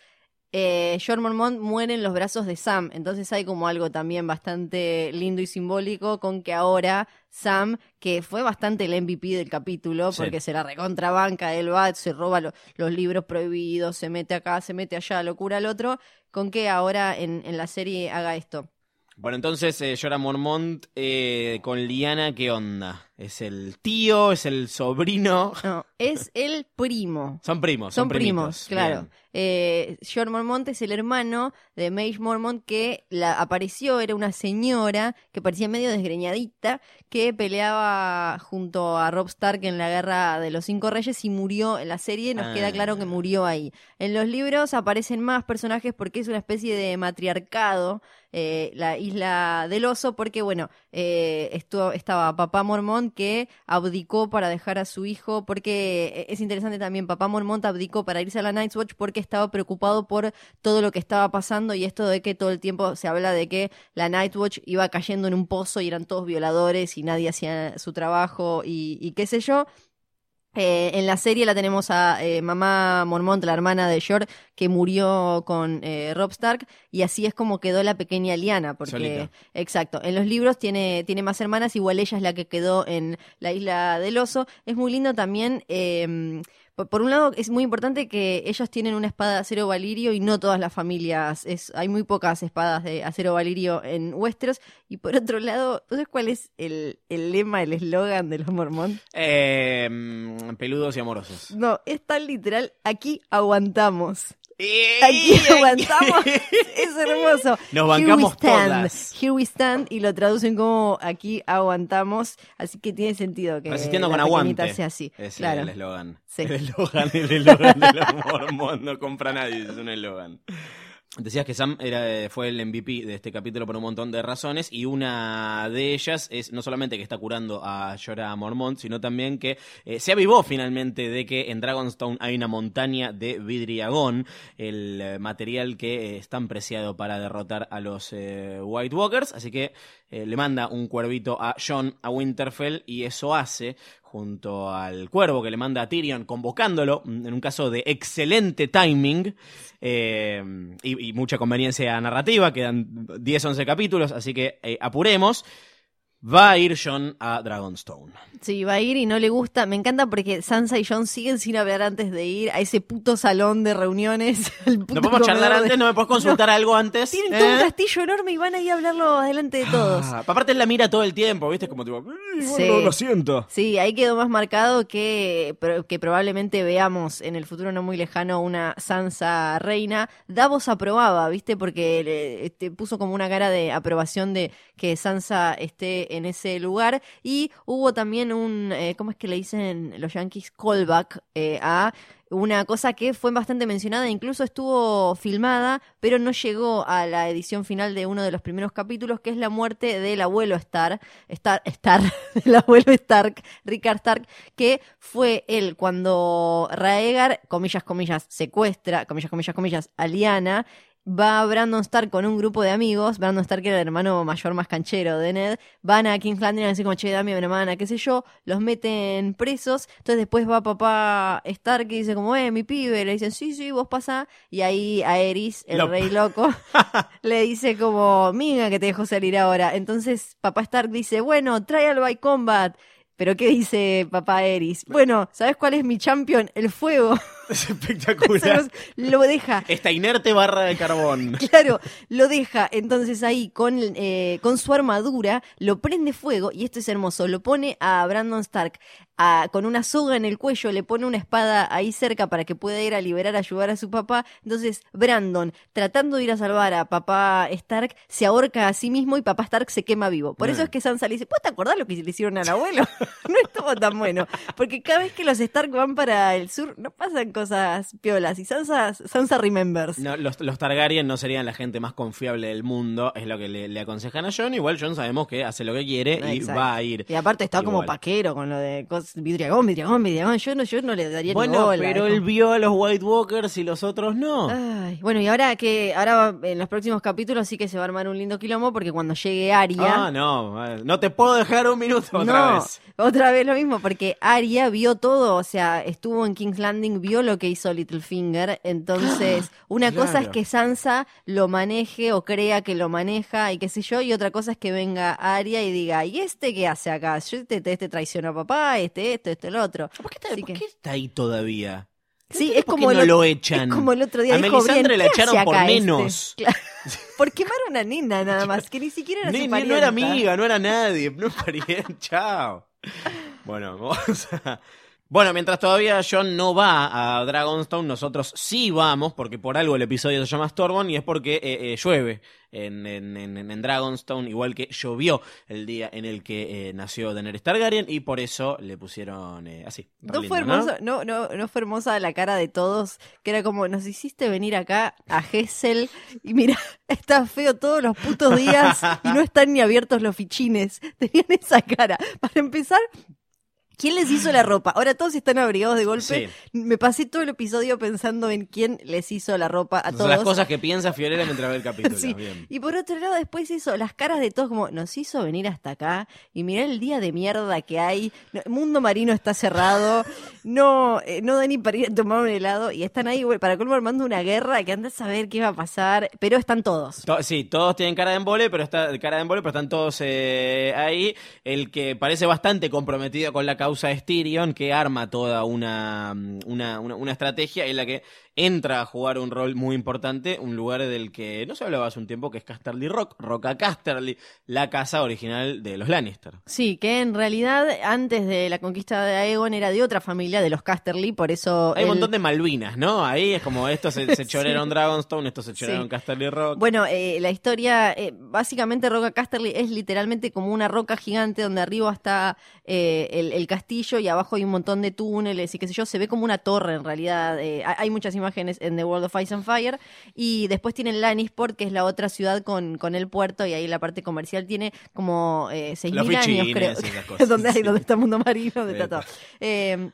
eh, Mormont muere en los brazos de Sam. Entonces hay como algo también bastante lindo y simbólico con que ahora Sam, que fue bastante el MVP del capítulo, Sí. porque se la recontrabanca, él va, se roba lo- los libros prohibidos, se mete acá, se mete allá, locura al otro, con que ahora en, en la serie haga esto. Bueno, entonces eh, Jorah Mormont eh, con Liana, ¿qué onda? ¿Es el tío? ¿Es el sobrino? No, es el primo. Son primos, son, Son primos, primitos. claro. Eh, Jorah Mormont es el hermano de Mage Mormont que la apareció, era una señora que parecía medio desgreñadita, que peleaba junto a Rob Stark en la Guerra de los Cinco Reyes y murió en la serie, nos Ah. queda claro que murió ahí. En los libros aparecen más personajes porque es una especie de matriarcado, eh, la isla del oso, porque bueno, eh, estuvo, estaba papá Mormont que abdicó para dejar a su hijo, porque eh, es interesante también, papá Mormont abdicó para irse a la Night's Watch porque estaba preocupado por todo lo que estaba pasando y esto de que todo el tiempo se habla de que la Night Watch iba cayendo en un pozo y eran todos violadores y nadie hacía su trabajo y, y qué sé yo. Eh, en la serie la tenemos a eh, mamá Mormont, la hermana de Short, que murió con eh, Rob Stark, y así es como quedó la pequeña Liana, porque Solita. exacto, en los libros tiene, tiene más hermanas, igual ella es la que quedó en la isla del oso. Es muy lindo también, eh, por, por un lado es muy importante que ellos tienen una espada de acero valirio y no todas las familias, es, hay muy pocas espadas de acero valirio en Westeros, y por otro lado, ¿tú sabes cuál es el, el lema, el eslogan de los Mormont? Eh, mm, peludos y amorosos. No, es tan literal, aquí aguantamos. Aquí aguantamos. es hermoso. Nos Here we bancamos stand. todas. Here we stand y lo traducen como aquí aguantamos, así que tiene sentido que Resistiendo la con aguante. sea así. Es claro. el eslogan. Sí. El eslogan, el eslogan de los Mormont. No compra nadie, es un eslogan. Decías que Sam era, fue el MVP de este capítulo por un montón de razones y una de ellas es no solamente que está curando a Jorah Mormont, sino también que eh, se avivó finalmente de que en Dragonstone hay una montaña de vidriagón, el eh, material que eh, es tan preciado para derrotar a los eh, White Walkers, así que eh, le manda un cuervito a John a Winterfell y eso hace junto al cuervo que le manda a Tyrion convocándolo, mm, en un caso de excelente timing eh, y, mucha conveniencia narrativa, quedan 10-11 capítulos, así que eh, apuremos. Va a ir John a Dragonstone. Sí, va a ir y no le gusta. Me encanta porque Sansa y John siguen sin hablar antes de ir a ese puto salón de reuniones. puto ¿No podemos charlar de- antes? ¿No me puedes consultar algo antes? Tienen todo un ¿Eh? castillo enorme y van ahí a hablarlo delante de todos. Ah, aparte él la mira todo el tiempo, ¿viste? Como tipo, "Ay, Sí. bueno, lo siento. Sí, ahí quedó más marcado que, que probablemente veamos en el futuro no muy lejano una Sansa reina. Davos aprobaba, ¿viste? Porque le- este, puso como una cara de aprobación de que Sansa esté en ese lugar. Y hubo también un, eh, ¿cómo es que le dicen los yankees? Callback eh, a una cosa que fue bastante mencionada, incluso estuvo filmada, pero no llegó a la edición final de uno de los primeros capítulos, que es la muerte del abuelo Star, Star, Star, del abuelo Stark, Rickard Stark, que fue él cuando Raegar, comillas, comillas, secuestra, comillas, comillas, comillas, a Va Brandon Stark con un grupo de amigos, Brandon Stark era el hermano mayor más canchero de Ned, van a King's Landing a decir como, che, dame una hermana, qué sé yo, los meten presos, entonces después va papá Stark y dice como, eh, mi pibe, le dicen, sí, sí, vos pasa, y ahí a Eris, el rey loco, le dice como, miga que te dejo salir ahora, entonces papá Stark dice, bueno, trial by combat, pero ¿qué dice papá Eris? Bueno, ¿sabes cuál es mi champion? El fuego. Es espectacular. lo deja. Esta inerte barra de carbón. Claro, lo deja entonces ahí con, eh, con su armadura, lo prende fuego y esto es hermoso, lo pone a Brandon Stark a- con una soga en el cuello, le pone una espada ahí cerca para que pueda ir a liberar, a ayudar a su papá. Entonces Brandon, tratando de ir a salvar a papá Stark, se ahorca a sí mismo y papá Stark se quema vivo. Por eso es que Sansa le dice, ¿puedes te acordar lo que le hicieron al abuelo? no estuvo tan bueno, porque cada vez que los Stark van para el sur no pasan cosas piolas y Sansa, Sansa remembers. No, los, los Targaryen no serían la gente más confiable del mundo, es lo que le, le aconsejan a John. Igual John sabemos que hace lo que quiere y Exacto. va a ir. Y aparte está como paquero con lo de vidriagón, vidriagón, vidriagón. Yo no, yo no le daría ni Bueno, bola. pero él vio a los White Walkers y los otros no. Ay, bueno, y ahora que ahora en los próximos capítulos sí que se va a armar un lindo quilombo porque cuando llegue Aria, Ah, no, no te puedo dejar un minuto otra no, vez. otra vez lo mismo porque Aria vio todo, o sea, estuvo en King's Landing, vio vio lo que hizo Littlefinger, entonces una cosa es que Sansa lo maneje o crea que lo maneja y qué sé yo, y otra cosa es que venga Arya y diga, ¿y este qué hace acá? Yo Este, este traicionó a papá, este esto, este el otro. ¿Por qué, está, Así por que- qué está ahí todavía? Sí, ¿Por es como no lo echan? es como el otro día A dijo Melisandre la ¿qué echaron por este? menos. Claro. por quemar a una nena nada más, que ni siquiera era Ni- su ni- no era amiga, no era nadie, no era pariente, chao. Bueno, vamos a... Bueno, mientras todavía John no va a Dragonstone, nosotros sí vamos, porque por algo el episodio se llama Stormborn y es porque eh, eh, llueve en, en, en- en Dragonstone, igual que llovió el día en el que eh, nació Daenerys Targaryen y por eso le pusieron eh, así. No lindo, fue hermoso, ¿no? No, no, fue hermosa la cara de todos, que era como, nos hiciste venir acá a Gessel y mira, está feo todos los putos días y no están ni abiertos los fichines. Tenían esa cara. Para empezar, ¿quién les hizo la ropa? Ahora todos están abrigados de golpe. Me pasé todo el episodio pensando en quién les hizo la ropa a Son todos. las cosas que piensa Fiorella mientras ve el capítulo. Sí. Bien. Y por otro lado, después hizo las caras de todos, como nos hizo venir hasta acá y mirar el día de mierda que hay. No, el mundo marino está cerrado, no, eh, no da ni para ir a tomar un helado y están ahí para colmo armando una guerra que anda a saber qué va a pasar, pero están todos. To- Sí, todos tienen cara de embole, pero está cara de embole, pero están todos eh, ahí. El que parece bastante comprometido con la causa es Tyrion, que arma toda una, una, una, una estrategia en la que entra a jugar un rol muy importante, un lugar del que no se hablaba hace un tiempo, que es Casterly Rock, Roca Casterly, la casa original de los Lannister. Sí, que en realidad antes de la conquista de Aegon era de otra familia, de los Casterly, por eso... Hay un montón de Malvinas, ¿no? Ahí es como estos se, se Sí. Dragonstone, estos se chorearon Sí. Casterly Rock. Bueno, eh, la historia, eh, básicamente Roca Casterly es literalmente como una roca gigante donde arriba está eh, el, el castillo y abajo hay un montón de túneles y qué sé yo, se ve como una torre en realidad. hay hay muchas imágenes en The World of Ice and Fire y después tienen Lannisport, que es la otra ciudad con, con el puerto y ahí la parte comercial tiene como eh, 6.000 Los años, creo. cosas, donde, hay, sí. donde está el mundo marino, donde está todo. Eh,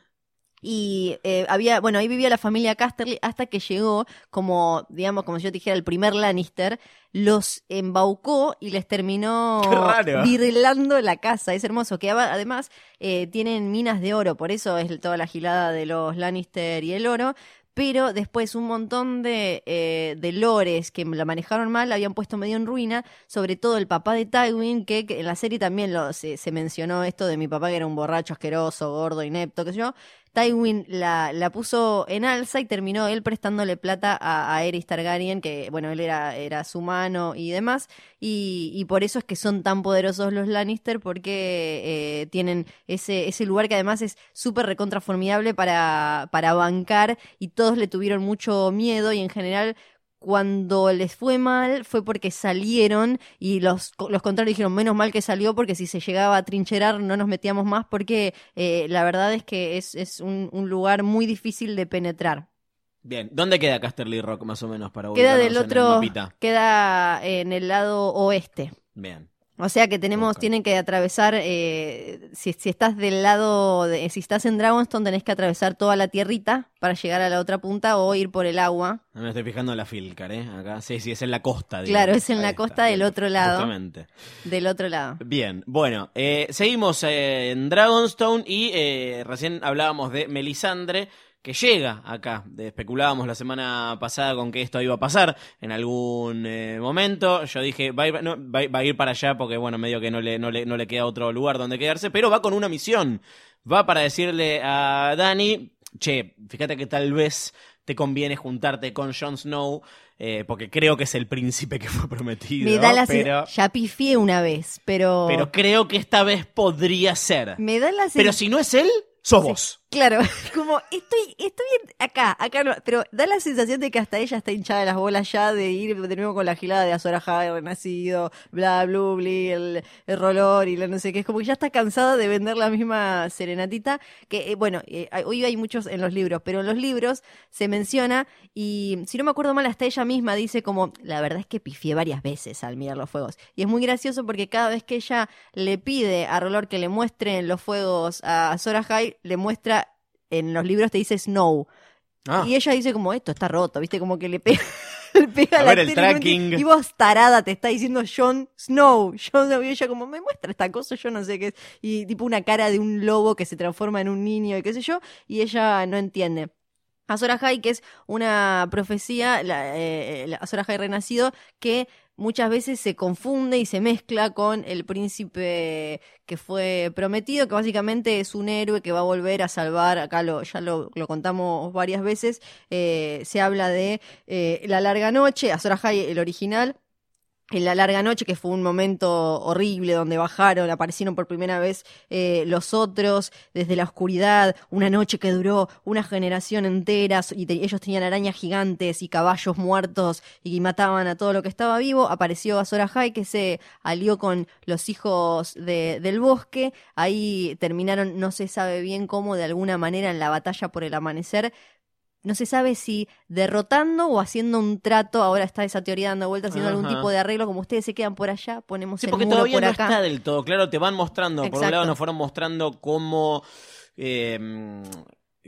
y eh, había, bueno, ahí vivía la familia Casterly hasta que llegó, como, digamos, como si yo te dijera, el primer Lannister, los embaucó y les terminó virlando la casa. Es hermoso, que además eh, tienen minas de oro, por eso es toda la gilada de los Lannister y el oro. Pero después un montón de, eh, de lores que la manejaron mal, la habían puesto medio en ruina, sobre todo el papá de Tywin, que, que en la serie también lo, se, se mencionó esto de mi papá que era un borracho asqueroso, gordo, inepto, qué sé yo. Tywin la, la puso en alza y terminó él prestándole plata a, a Aerys Targaryen, que bueno, él era, era su mano y demás, y, y por eso es que son tan poderosos los Lannister, porque eh, tienen ese, ese lugar que además es súper recontraformidable para, para bancar, y todos le tuvieron mucho miedo, y en general cuando les fue mal fue porque salieron y los, los contrarios dijeron menos mal que salió porque si se llegaba a trincherar no nos metíamos más porque eh, la verdad es que es, es un, un lugar muy difícil de penetrar. Bien, ¿dónde queda Casterly Rock más o menos para Queda del en el otro, mapita? queda en el lado oeste. Bien. O sea que tenemos, tienen que atravesar, eh, si, si estás del lado, de, si estás en Dragonstone tenés que atravesar toda la tierrita para llegar a la otra punta o ir por el agua. Me estoy fijando en la Filcar, ¿eh? Acá. Sí, sí, es en la costa. Claro, digamos. es en Ahí la está, costa del otro lado. Justamente. Del otro lado. Bien, bueno, eh, seguimos eh, en Dragonstone y eh, recién hablábamos de Melisandre que llega acá. Especulábamos la semana pasada con que esto iba a pasar en algún eh, momento. Yo dije, va a, ir, no, va, a- va a ir para allá porque, bueno, medio que no le, no, le, no le queda otro lugar donde quedarse, pero va con una misión. Va para decirle a Dani, che, fíjate que tal vez te conviene juntarte con Jon Snow. eh, porque creo que es el príncipe que fue prometido. Me da la pero... Ya pifié una vez, pero. Pero creo que esta vez podría ser. me da la Pero si no es él, sos vos. Claro, como estoy, estoy acá, acá no, pero da la sensación de que hasta ella está hinchada de las bolas ya de ir de nuevo con la gilada de Azor Ahai, renacido, bla, blu, el, rolor y la no sé qué, es como que ya está cansada de vender la misma serenatita, que eh, bueno, eh, hoy hay muchos en los libros, pero en los libros se menciona y si no me acuerdo mal, hasta ella misma dice como, la verdad es que pifié varias veces al mirar los fuegos. Y es muy gracioso porque cada vez que ella le pide a Rolor que le muestren los fuegos a Azor Ahai, le muestra en los libros te dice Snow. Ah, Y ella dice como esto está roto, ¿viste? Como que le pega, le pega A la ver, el tracking. Y vos tarada te está diciendo Jon Snow. Jon Snow. Y ella como me muestra esta cosa, yo no sé qué es. Y tipo una cara de un lobo que se transforma en un niño y qué sé yo. Y ella no entiende. Azor Ahai, que es una profecía, la, eh, la Azor Ahai renacido, que muchas veces se confunde y se mezcla con el príncipe que fue prometido, que básicamente es un héroe que va a volver a salvar, acá lo, ya lo, contamos varias veces, eh, se habla de eh, La larga noche, Azor Ahai, el original, en la larga noche, que fue un momento horrible donde bajaron, aparecieron por primera vez eh, los otros desde la oscuridad, una noche que duró una generación entera y ellos tenían arañas gigantes y caballos muertos y mataban a todo lo que estaba vivo, apareció Azor que se alió con los hijos de- del bosque, ahí terminaron, no se sabe bien cómo, de alguna manera en la batalla por el amanecer, no se sabe si derrotando o haciendo un trato, ahora está esa teoría dando vueltas, haciendo algún tipo de arreglo, como ustedes se quedan por allá, ponemos Sí, el porque muro todavía por no acá. está del todo claro. Te van mostrando, por un lado nos fueron mostrando cómo... eh,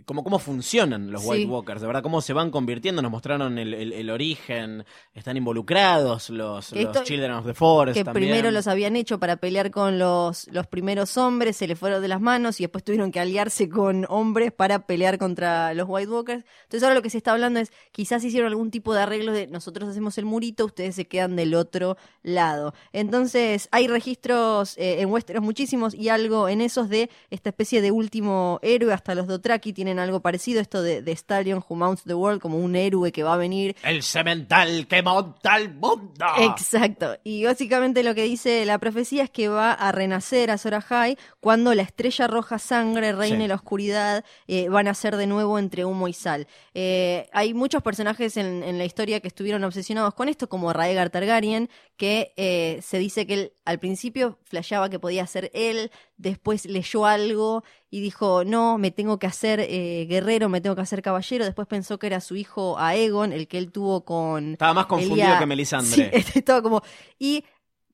Cómo, cómo funcionan los Sí. White Walkers, de verdad, cómo se van convirtiendo, nos mostraron el, el- el origen, están involucrados los, los Children of the Forest que también. primero los habían hecho para pelear con los, los primeros hombres, se les fueron de las manos y después tuvieron que aliarse con hombres para pelear contra los White Walkers. Entonces ahora lo que se está hablando es quizás hicieron algún tipo de arreglo de nosotros hacemos el murito, ustedes se quedan del otro lado. Entonces hay registros eh, en Westeros muchísimos y algo en esos de esta especie de último héroe, hasta los Dothraki tienen algo parecido, esto de, de Stallion Who Mounts the World, como un héroe que va a venir El cemental que monta el mundo. Exacto. Y básicamente lo que dice la profecía es que va a renacer a Zorahai cuando la estrella roja sangre reine Sí. la oscuridad, eh, van a ser de nuevo entre humo y sal. Eh, hay muchos personajes en, en la historia que estuvieron obsesionados con esto, como Raegar Targaryen, que eh, se dice que él al principio flasheaba que podía ser él, después leyó algo y dijo, no, me tengo que hacer eh, guerrero, me tengo que hacer caballero, después pensó que era su hijo Aegon, el que él tuvo con... Estaba más confundido Elia- que Melisandre. Sí, estaba como. Y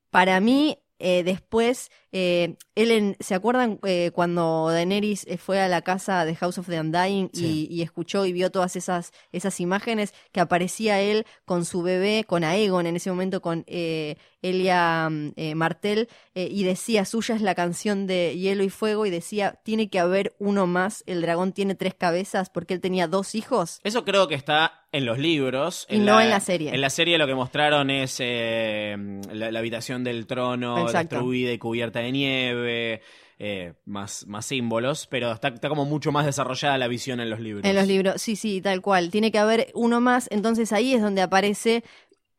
para mí, eh, después, eh, él en- ¿se acuerdan eh, cuando Daenerys eh, fue a la casa de House of the Undying y, Sí. y escuchó y vio todas esas, esas imágenes que aparecía él con su bebé, con Aegon en ese momento, con eh, Elia mm, Martel, y decía, suya es la canción de Hielo y Fuego, y decía, tiene que haber uno más, el dragón tiene tres cabezas porque él tenía dos hijos. Eso creo que está en los libros. Y no en la serie. En la serie lo que mostraron es la, la habitación del trono Exacto. destruida y cubierta de nieve, eh, más, más símbolos, pero está, está como mucho más desarrollada la visión en los libros. En los libros, sí, sí, tal cual. Tiene que haber uno más, entonces ahí es donde aparece,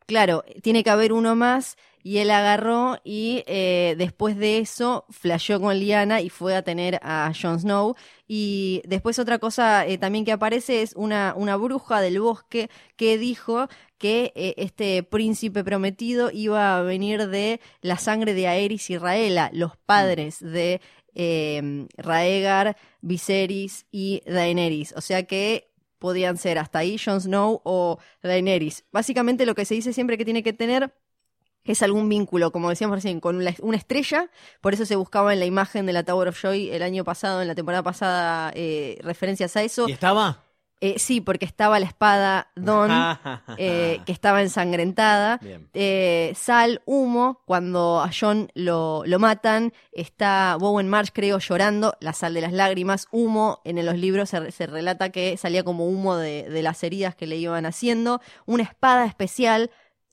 claro, tiene que haber uno más y él agarró y eh, después de eso flasheó con Liana y fue a tener a Jon Snow. Y después otra cosa eh, también que aparece es una, una bruja del bosque que dijo que eh, este príncipe prometido iba a venir de la sangre de Aerys y Raela, los padres de Raegar, Viserys y Daenerys. O sea que podían ser hasta ahí Jon Snow o Daenerys. Básicamente lo que se dice siempre que tiene que tener es algún vínculo, como decíamos recién, con una estrella. Por eso se buscaba en la imagen de la Tower of Joy el año pasado, en la temporada pasada, eh, referencias a eso. ¿Y estaba? Eh, sí, porque estaba la espada Don, eh, que estaba ensangrentada. Eh, sal, humo, cuando a John lo, lo matan, está Bowen Marsh, creo, llorando, la sal de las lágrimas, humo, en los libros se, se relata que salía como humo de, de las heridas que le iban haciendo, una espada especial,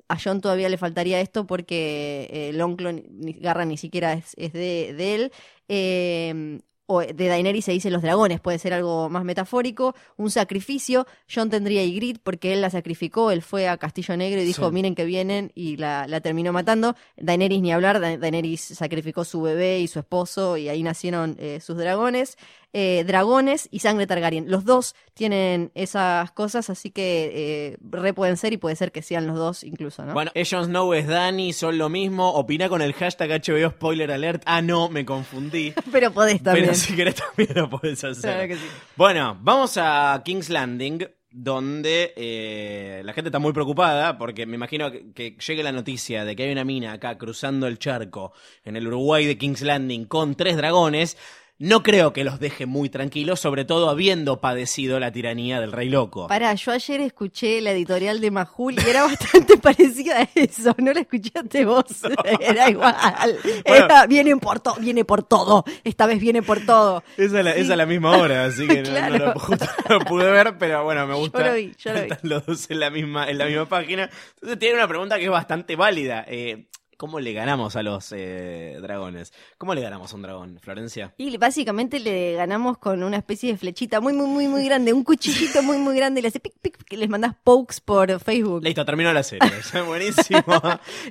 a John todavía le faltaría esto porque eh, el onclo ni- ni- Garra ni siquiera es, es de, de él. Eh, o de Daenerys se dice los dragones, puede ser algo más metafórico, un sacrificio, John tendría Ygritte porque él la sacrificó, él fue a Castillo Negro y dijo, Sí. miren que vienen, y la, la terminó matando. Daenerys ni hablar, Da- Daenerys sacrificó su bebé y su esposo y ahí nacieron eh, sus dragones. Eh, dragones y sangre Targaryen. Los dos tienen esas cosas, así que eh, re pueden ser y puede ser que sean los dos incluso, ¿no? Bueno, Jon Snow, es Dani, son lo mismo. Opina con el hashtag HBO Spoiler Alert. Ah, no, me confundí. Pero podés también. Pero si querés también lo podés hacer. Claro que sí. Bueno, vamos a King's Landing, donde eh, la gente está muy preocupada, porque me imagino que, que llegue la noticia de que hay una mina acá cruzando el charco en el Uruguay de King's Landing con tres dragones. No creo que los deje muy tranquilos, sobre todo habiendo padecido la tiranía del rey loco. Pará, yo ayer escuché la editorial de Majul y era bastante parecida a eso. No la escuchaste vos. Era igual. Bueno. Era, viene, por to- viene por todo. Esta vez viene por todo. Esa es la, Sí. esa es la misma hora, así que no- no, justo no pude ver, pero bueno, me gusta. lo vi, yo lo vi. Están los dos en la misma, en la misma página. Entonces tiene una pregunta que es bastante válida. Eh, ¿Cómo le ganamos a los eh, dragones? ¿Cómo le ganamos a un dragón, Florencia? Y básicamente le ganamos con una especie de flechita muy, muy, muy, muy grande. Un cuchillito muy, muy grande. Y le hace pic, pic, que les mandás pokes por Facebook. Listo, terminó la serie. Buenísimo.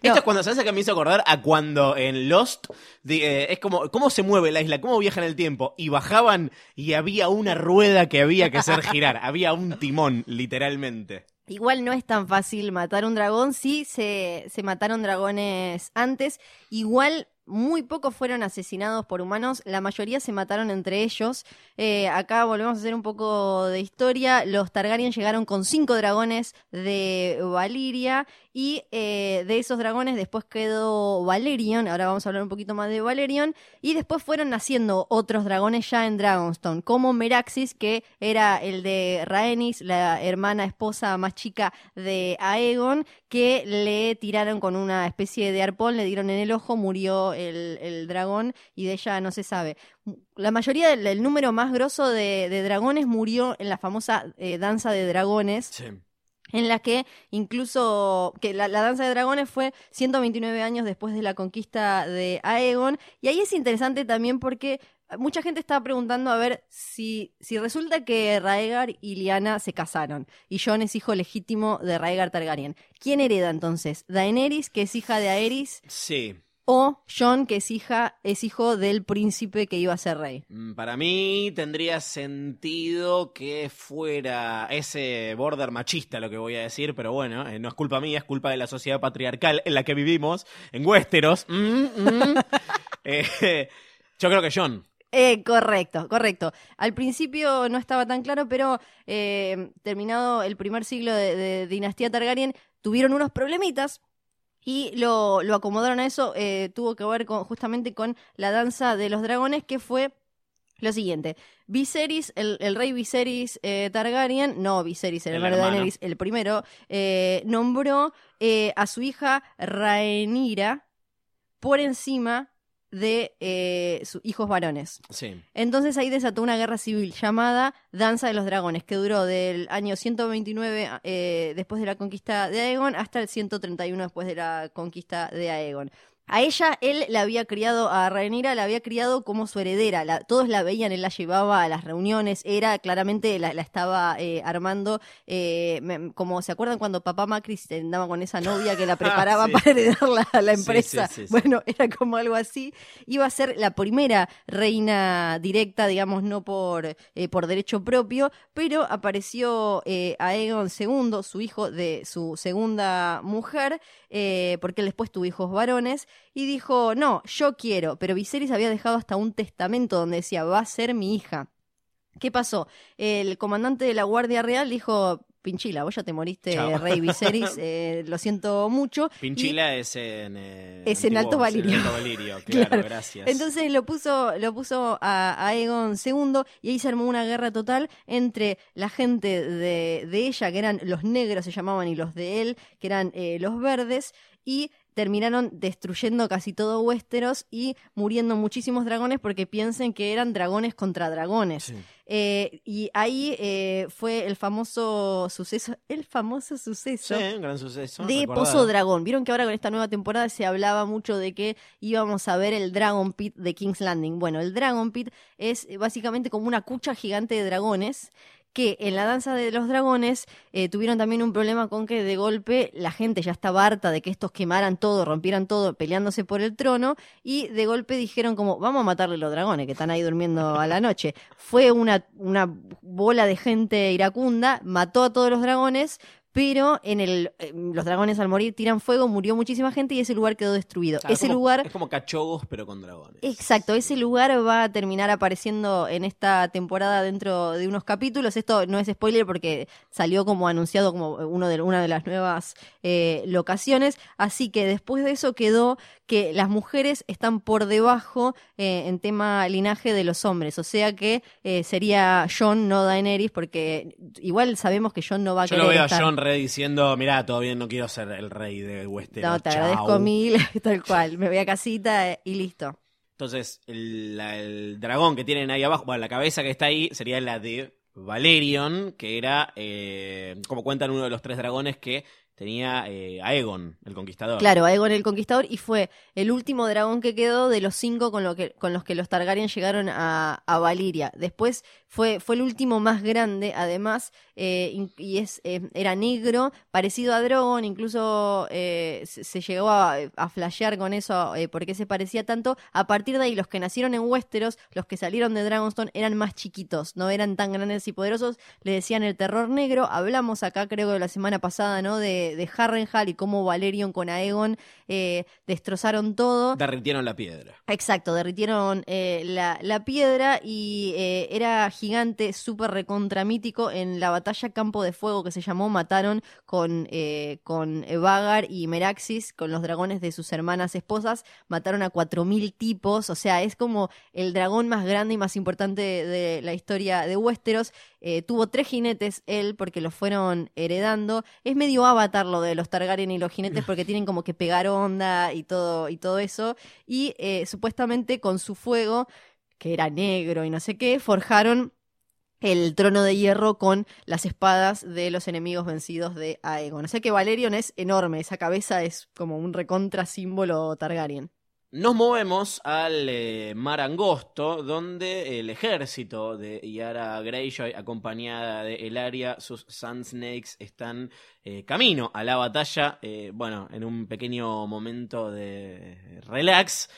Esto es cuando, ¿sabes a qué me hizo acordar? A cuando en Lost, eh, es como, ¿cómo se mueve la isla? ¿Cómo viaja en el tiempo? Y bajaban y había una rueda que había que hacer girar. había un timón, literalmente. Igual no es tan fácil matar un dragón, sí se, se mataron dragones antes, igual muy pocos fueron asesinados por humanos, la mayoría se mataron entre ellos. Eh, acá volvemos a hacer un poco de historia, los Targaryen llegaron con cinco dragones de Valiria y eh, de esos dragones después quedó Valerion, ahora vamos a hablar un poquito más de Valerion, y después fueron naciendo otros dragones ya en Dragonstone, como Meraxis, que era el de Rhaenys, la hermana esposa más chica de Aegon, que le tiraron con una especie de arpón, le dieron en el ojo, murió el, dragón y de ella no se sabe. La mayoría del el número más grosso de, de dragones murió en la famosa eh, danza de dragones Sí. En la que incluso que la, la danza de dragones fue 129 años después de la conquista de Aegon y ahí es interesante también porque mucha gente estaba preguntando a ver si, si resulta que Raegar y Lyanna se casaron y Jon es hijo legítimo de Raegar Targaryen. ¿Quién hereda entonces? ¿Daenerys, que es hija de Aerys, Sí. O Jon, que es hija es hijo del príncipe que iba a ser rey? Mm, Para mí tendría sentido que fuera ese border machista lo que voy a decir, pero bueno, eh, no es culpa mía, es culpa de la sociedad patriarcal en la que vivimos, en Westeros. Mm, mm. Eh, yo creo que John. Eh, correcto, correcto. Al principio no estaba tan claro, pero terminado el primer siglo de, de dinastía Targaryen, tuvieron unos problemitas y lo, lo acomodaron a eso. eh, tuvo que ver con, justamente con la danza de los dragones, que fue lo siguiente. Viserys, el, el rey Viserys eh, Targaryen, no Viserys, el, El hermano de. Daenerys, el primero, eh, nombró a su hija Rhaenyra por encima de eh, sus hijos varones. Sí. Entonces ahí desató una guerra civil llamada Danza de los Dragones, que duró del año 129 eh, después de la conquista de Aegon hasta el 131 después de la conquista de Aegon. A ella, él la había criado, a Rhaenyra la había criado como su heredera. La- todos la veían, él la llevaba a las reuniones, era claramente, la, la estaba eh, armando, eh, me- como se acuerdan cuando papá Macri andaba con esa novia que la preparaba Sí. para heredar la, la empresa. sí, sí, sí. Bueno, era como algo así. Iba a ser la primera reina directa, digamos, no por, eh, por derecho propio, pero apareció eh, Aegon II, su hijo de su segunda mujer, eh, porque él después tuvo hijos varones, y dijo, no, yo quiero, pero Viserys había dejado hasta un testamento donde decía, va a ser mi hija. ¿Qué pasó? El comandante de la Guardia Real dijo, Pinchila, vos ya te moriste, Chao. rey Viserys, eh, lo siento mucho. Y- Pinchila es en. eh, Es en Alto Valirio. en Alto Valirio, claro, Claro. gracias. Entonces lo puso, lo puso a, a Aegon II y ahí se armó una guerra total entre la gente de, de ella, que eran los negros se llamaban, y los de él, que eran eh, los verdes, y terminaron destruyendo casi todo Westeros y muriendo muchísimos dragones porque piensen que eran dragones contra dragones. Sí. Eh, y ahí eh, fue el famoso suceso, el famoso suceso Sí, un gran suceso. de recordado. Pozo Dragón. Vieron que ahora con esta nueva temporada se hablaba mucho de que íbamos a ver el Dragon Pit de King's Landing. Bueno, el Dragon Pit es eh, básicamente como una cucha gigante de dragones que en la danza de los dragones eh, tuvieron también un problema con que de golpe la gente ya estaba harta de que estos quemaran todo, rompieran todo, peleándose por el trono, y de golpe dijeron como, vamos a matarle los dragones que están ahí durmiendo a la noche. Fue una, una bola de gente iracunda, mató a todos los dragones, pero en el eh, los dragones al morir tiran fuego, murió muchísima gente y ese lugar quedó destruido. Claro, ese es como- lugar Es como cachogos, pero con dragones. Exacto, ese lugar va a terminar apareciendo en esta temporada dentro de unos capítulos. Esto no es spoiler porque salió como anunciado como uno de, una de las nuevas eh, locaciones. Así que después de eso quedó que las mujeres están por debajo eh, en tema linaje de los hombres. O sea que eh, sería John, no Daenerys, porque igual sabemos que John no va a Yo querer lo veo a. John Diciendo, mirá, todavía no quiero ser el rey de Westeros. No, te chau". agradezco mil, tal cual. Me voy a casita y listo. Entonces, el, la- el dragón que tienen ahí abajo, bueno, la cabeza que está ahí sería la de Valerion, que era, eh, como cuentan, uno de los tres dragones que tenía eh, Aegon, el conquistador. Claro, Aegon el Conquistador y fue el último dragón que quedó de los cinco con, lo que, con los que los Targaryen llegaron a, a Valiria. Después fue, fue el último más grande, además, eh, y es eh, era negro, parecido a Drogon, incluso eh, se, se llegó a, a flashear con eso, eh, porque se parecía tanto. A partir de ahí, los que nacieron en Westeros, los que salieron de Dragonstone, eran más chiquitos, no eran tan grandes y poderosos, le decían el terror negro. Hablamos acá, creo que la semana pasada, ¿no? De, de Harrenhal y cómo Valerion con Aegon eh, destrozaron todo. Derritieron la piedra. Exacto, derritieron eh, la, la piedra y eh, era gigante, súper recontramítico. En la batalla Campo de Fuego que se llamó, mataron con, con Vagar y Meraxis, con los dragones de sus hermanas esposas, mataron a 4.000 tipos. O sea, es como el dragón más grande y más importante de la historia de Westeros. Tuvo tres jinetes él porque los fueron heredando. Es medio avatar lo de los Targaryen y los jinetes porque tienen como que pegar onda y todo, y todo eso. Y eh, supuestamente con su fuego, que era negro y no sé qué, forjaron el trono de hierro con las espadas de los enemigos vencidos de Aegon. O sea que Valerion es enorme, esa cabeza es como un recontra símbolo Targaryen. Nos movemos al eh, mar angosto, donde el ejército de Yara Greyjoy, acompañada de Elaria, sus Sand Snakes, están eh, camino a la batalla. eh, bueno, en un pequeño momento de relax.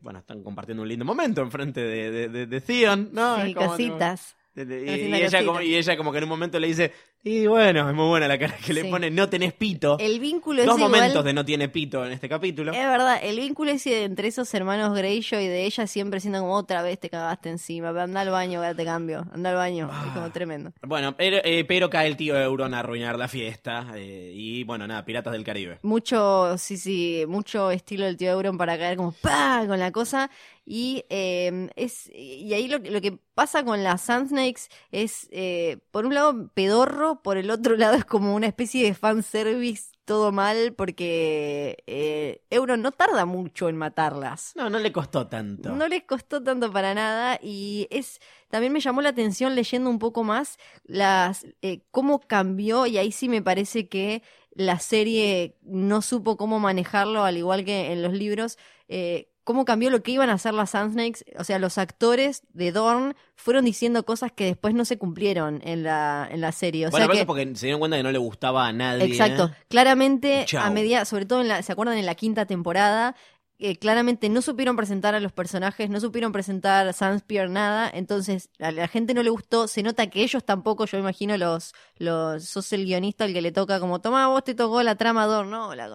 bueno, están compartiendo un lindo momento enfrente de, de, de, de Theon, ¿no? sí, casitas. Y, y ella como, y ella como que en un momento le dice, y bueno, es muy buena la cara que le Sí. pone, no tenés pito. El vínculo Dos es igual- momentos de no tiene pito en este capítulo. Es verdad, el vínculo ese entre esos hermanos Greyjoy y de ella siempre siendo como otra vez te cagaste encima, anda al baño, ya te cambio, anda al baño, es como tremendo. Bueno, pero, eh, pero cae el tío Euron a arruinar la fiesta. eh, y bueno, nada, Piratas del Caribe. Mucho, sí, sí, mucho estilo del tío Euron para caer como pa con la cosa. Y eh, es y ahí lo, lo que pasa con las Sand Snakes es, eh, por un lado, pedorro, por el otro lado es como una especie de fanservice todo mal, porque eh, Euron no tarda mucho en matarlas. No, no le costó tanto. No les costó tanto para nada y es también me llamó la atención leyendo un poco más las eh, cómo cambió y ahí sí me parece que la serie no supo cómo manejarlo al igual que en los libros eh, cómo cambió lo que iban a hacer las Sand Snakes o sea los actores de Dorn fueron diciendo cosas que después no se cumplieron en la en la serie o bueno, sea que porque se dieron cuenta que no le gustaba a nadie. Exacto. ¿eh? Claramente, Chau. a medida, sobre todo en la, ¿se acuerdan en la quinta temporada? Eh, claramente no supieron presentar a los personajes, no supieron presentar Sunspear nada, entonces a la gente no le gustó, se nota que ellos tampoco, yo imagino los, los, sos el guionista el que le toca como, toma, vos te tocó la trama Dor, no, la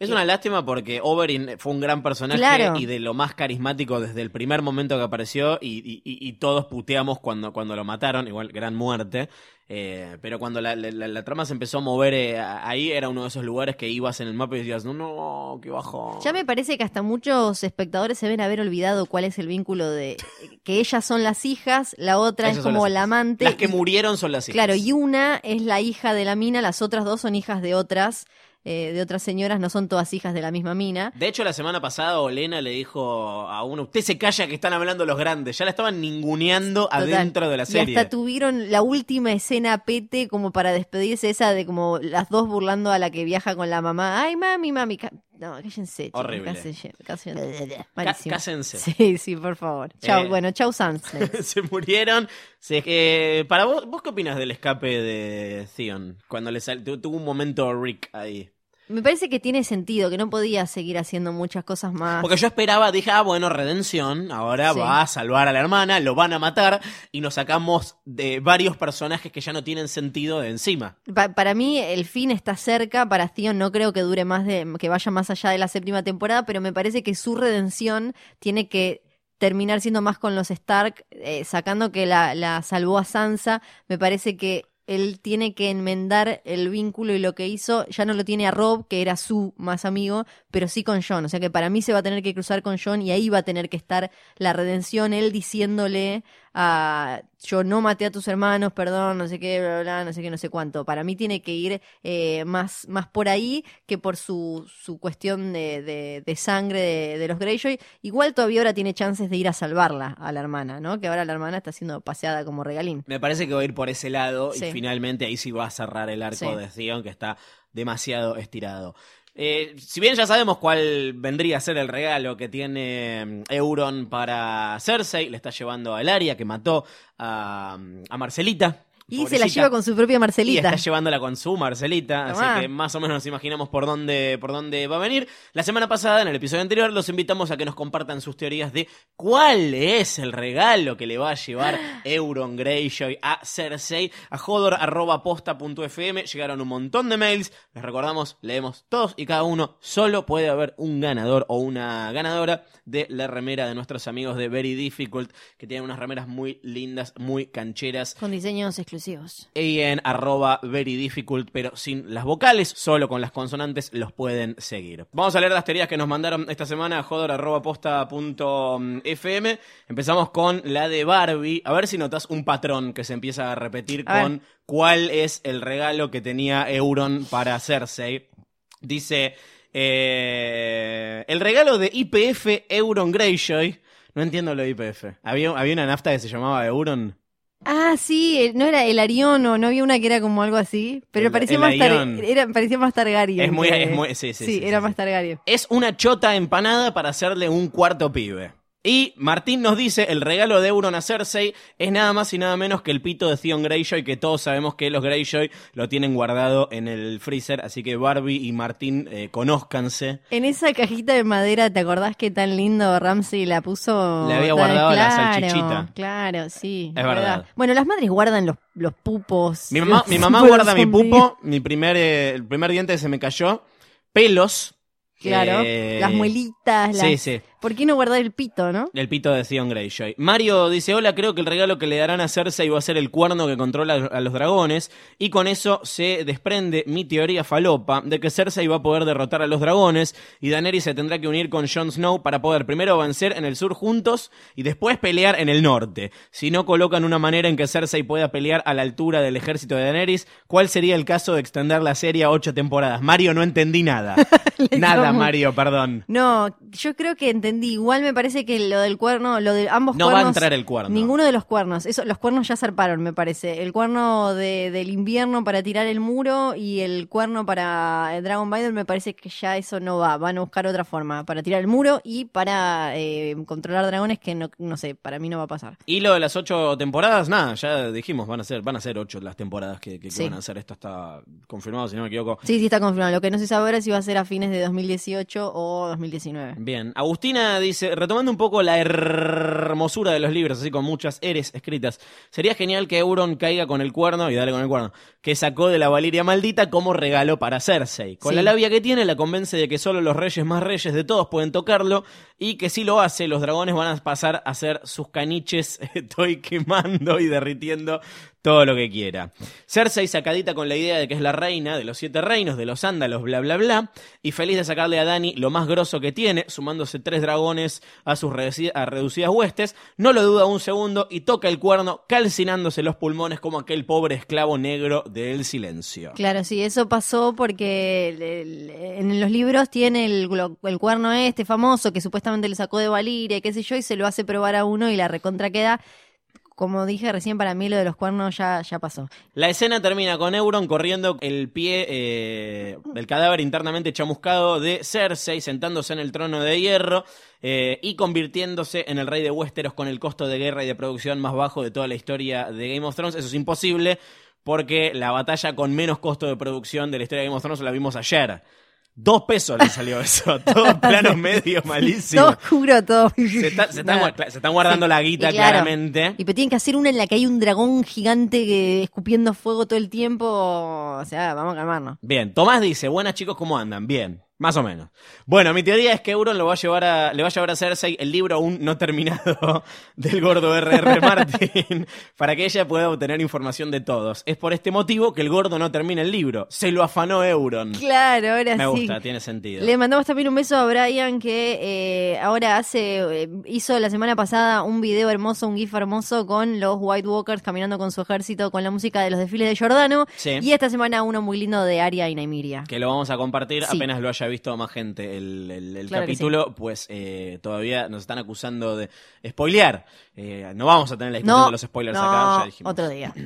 Es una lástima porque Oberyn fue un gran personaje Claro. y de lo más carismático desde el primer momento que apareció y, y- y- y todos puteamos cuando, cuando lo mataron, igual gran muerte. Eh, pero cuando la, la- la- la trama se empezó a mover eh, ahí era uno de esos lugares que ibas en el mapa y decías, no, no, qué bajo. Ya me parece que hasta muchos espectadores se ven haber olvidado cuál es el vínculo de que ellas son las hijas, la otra es como la amante. Las que y- murieron son las hijas. Claro, y una es la hija de la mina, las otras dos son hijas de otras, eh, de otras señoras, no son todas hijas de la misma mina. De hecho, la semana pasada Olena le dijo a uno, usted se calla que están hablando los grandes. Ya la estaban ninguneando Total. adentro de la Y serie. hasta tuvieron la última escena pete como para despedirse esa de como las dos burlando a la que viaja con la mamá. Ay, mami, mami. No, cállense. chicos, Horrible. cállense, cállense. Malísimo. cásense. Sí, sí, por favor. Chau, Eh. bueno, chau Sans. se murieron. Se- eh, para vos, ¿vos qué opinas del escape de Theon? Cuando le sal- tu- tuvo un momento Rick ahí. Me parece que tiene sentido, que no podía seguir haciendo muchas cosas más. Porque yo esperaba, dije, ah, bueno, redención, ahora Sí. va a salvar a la hermana, lo van a matar y nos sacamos de varios personajes que ya no tienen sentido de encima. Pa- para mí el fin está cerca, para Theon no creo que dure más de, que vaya más allá de la séptima temporada, pero me parece que su redención tiene que terminar siendo más con los Stark, eh, sacando que la, la salvó a Sansa, me parece que él tiene que enmendar el vínculo y lo que hizo, ya no lo tiene a Rob, que era su más amigo, pero sí con John, o sea que para mí se va a tener que cruzar con John y ahí va a tener que estar la redención, él diciéndole a yo no maté a tus hermanos, perdón, no sé qué, bla, bla, bla, no sé qué, no sé cuánto. Para mí tiene que ir eh, más, más por ahí que por su, su cuestión de, de, de sangre de, de los Greyjoy. Igual todavía ahora tiene chances de ir a salvarla a la hermana, ¿no? Que ahora la hermana está siendo paseada como regalín. Me parece que va a ir por ese lado Sí. y finalmente ahí sí va a cerrar el arco Sí. de Theon, que está demasiado estirado. Eh, si bien ya sabemos cuál vendría a ser el regalo que tiene mm, Euron para Cersei, le está llevando a Elaria, que mató a, a Marcelita. Y se la lleva con su propia Y Marcelita. está llevándola con su Marcelita, Tomá. así que más o menos nos imaginamos por dónde, por dónde va a venir. La semana pasada, en el episodio anterior, los invitamos a que nos compartan sus teorías de cuál es el regalo que le va a llevar Euron Greyjoy a Cersei, a jodor.posta.fm. Llegaron un montón de mails, les recordamos, leemos todos y cada uno. Solo puede haber un ganador o una ganadora de la remera de nuestros amigos de Very Difficult, que tienen unas remeras muy lindas, muy cancheras Con diseños exclusivos. Y en arroba very difficult, pero sin las vocales, solo con las consonantes los pueden seguir. Vamos a leer las teorías que nos mandaron esta semana a jodor arroba posta punto, mm. Empezamos con la de Barbie. A ver si notas un patrón que se empieza a repetir A ver. con cuál es el regalo que tenía Euron para Cersei. Dice, eh, el regalo de IPF Euron Greyjoy. No entiendo lo de IPF. ¿Había, había una nafta que se llamaba Euron? Ah, sí, el- no era el Arión o no había una que era como algo así, pero El- parecía, el más tar- era, parecía más Targaryen. Es muy- que- es muy- sí, sí, sí, era sí, más sí. Targaryen. es una chota empanada para hacerle un cuarto pibe. Y Martín nos dice, el regalo de Euron a Cersei es nada más y nada menos que el pito de Theon Greyjoy, que todos sabemos que los Greyjoy lo tienen guardado en el freezer, así que Barbie y Martín eh, conózcanse. En esa cajita de madera, ¿te acordás qué tan lindo Ramsey la puso? Le había guardado la salchichita. Claro, sí. Es verdad. Bueno, las madres guardan los, los pupos. Mi mamá, mi mamá guarda mi pupo, mi primer, eh, el primer diente se me cayó, pelos. Claro, eh, las muelitas. Las... Sí, sí. ¿Por qué no guardar el pito, no? El pito de Theon Greyjoy. Mario dice, hola, creo que el regalo que le darán a Cersei va a ser el cuerno que controla a los dragones. Y con eso se desprende mi teoría falopa de que Cersei va a poder derrotar a los dragones y Daenerys se tendrá que unir con Jon Snow para poder primero vencer en el sur juntos y después pelear en el norte. Si no colocan una manera en que Cersei pueda pelear a la altura del ejército de Daenerys, ¿cuál sería el caso de extender la serie a ocho temporadas? Mario, no entendí nada. nada, Mario, perdón. No, yo creo que entendí. Igual me parece que lo del cuerno, lo de ambos No va a cuernos. entrar el cuerno. Ninguno de los cuernos. Eso, los cuernos ya zarparon, me parece. El cuerno de- del invierno para tirar el muro y el cuerno para eh, Dragon Biden me parece que ya eso no va. Van a buscar otra forma para tirar el muro y para eh, controlar dragones que no, no sé, para mí no va a pasar. Y lo de las ocho temporadas, nada, ya dijimos, van a ser, van a ser ocho las temporadas que, que- van a hacer. Esto está confirmado, si no me equivoco. Sí, sí está confirmado. Lo que no se sabe ahora es si va a ser a fines de 2018 o 2019. Bien, Agustina dice, retomando un poco la hermosura de los libros, así con muchas eres escritas, sería genial que Euron caiga con el cuerno, y dale con el cuerno, que sacó de la Valiria maldita como regalo para Cersei. Con Sí. la labia que tiene, la convence de que solo los reyes más reyes de todos pueden tocarlo, y que si lo hace, los dragones van a pasar a ser sus caniches, estoy quemando y derritiendo todo lo que quiera. Cersei sacadita con la idea de que es la reina de los siete reinos, de los ándalos, bla bla bla, y feliz de sacarle a Dani lo más grosso que tiene, sumándose tres dragones a sus reducidas huestes, no lo duda un segundo y toca el cuerno calcinándose los pulmones como aquel pobre esclavo negro del silencio. Claro, sí, eso pasó porque en los libros tiene el, cuerno este famoso que supuestamente le sacó de Valiria qué sé yo, y se lo hace probar a uno y la recontra queda. Como dije recién, para mí lo de los cuernos ya, ya pasó. La escena termina con Euron corriendo el pie eh, del cadáver internamente chamuscado de Cersei, sentándose en el trono de hierro eh, y convirtiéndose en el rey de Westeros con el costo de guerra y de producción más bajo de toda la historia de Game of Thrones. Eso es imposible porque la batalla con menos costo de producción de la historia de Game of Thrones la vimos ayer. Dos pesos le salió eso. Todos planos medios Todo malísimos. oscuro, todo. Se, está- se están, se guardando la guita Y claro, claramente. Y pero tienen que hacer una en la que hay un dragón gigante que escupiendo fuego todo el tiempo. O sea, vamos a calmarnos. Bien, Tomás dice, buenas chicos, ¿cómo andan? Bien, más o menos. Bueno, mi teoría es que Euron lo va a llevar a, le va a llevar a Cersei el libro aún no terminado del gordo R.R. Martin para que ella pueda obtener información de todos. Es por este motivo que el gordo no termina el libro. Se lo afanó Euron. Claro, ahora Me sí. gusta, tiene sentido. Le mandamos también un beso a Brian que eh, ahora hace, eh, hizo la semana pasada un video hermoso, un gif hermoso con los White Walkers caminando con su ejército con la música de los desfiles de Jordano. Sí. Y esta semana uno muy lindo de Aria y Naimiria. Que lo vamos a compartir Sí. apenas lo haya visto más gente el, el- el Claro que capítulo, pues eh, todavía nos están acusando de spoilear. Eh, no vamos a tener la discusión No, de los spoilers no, acá, ya dijimos. otro día.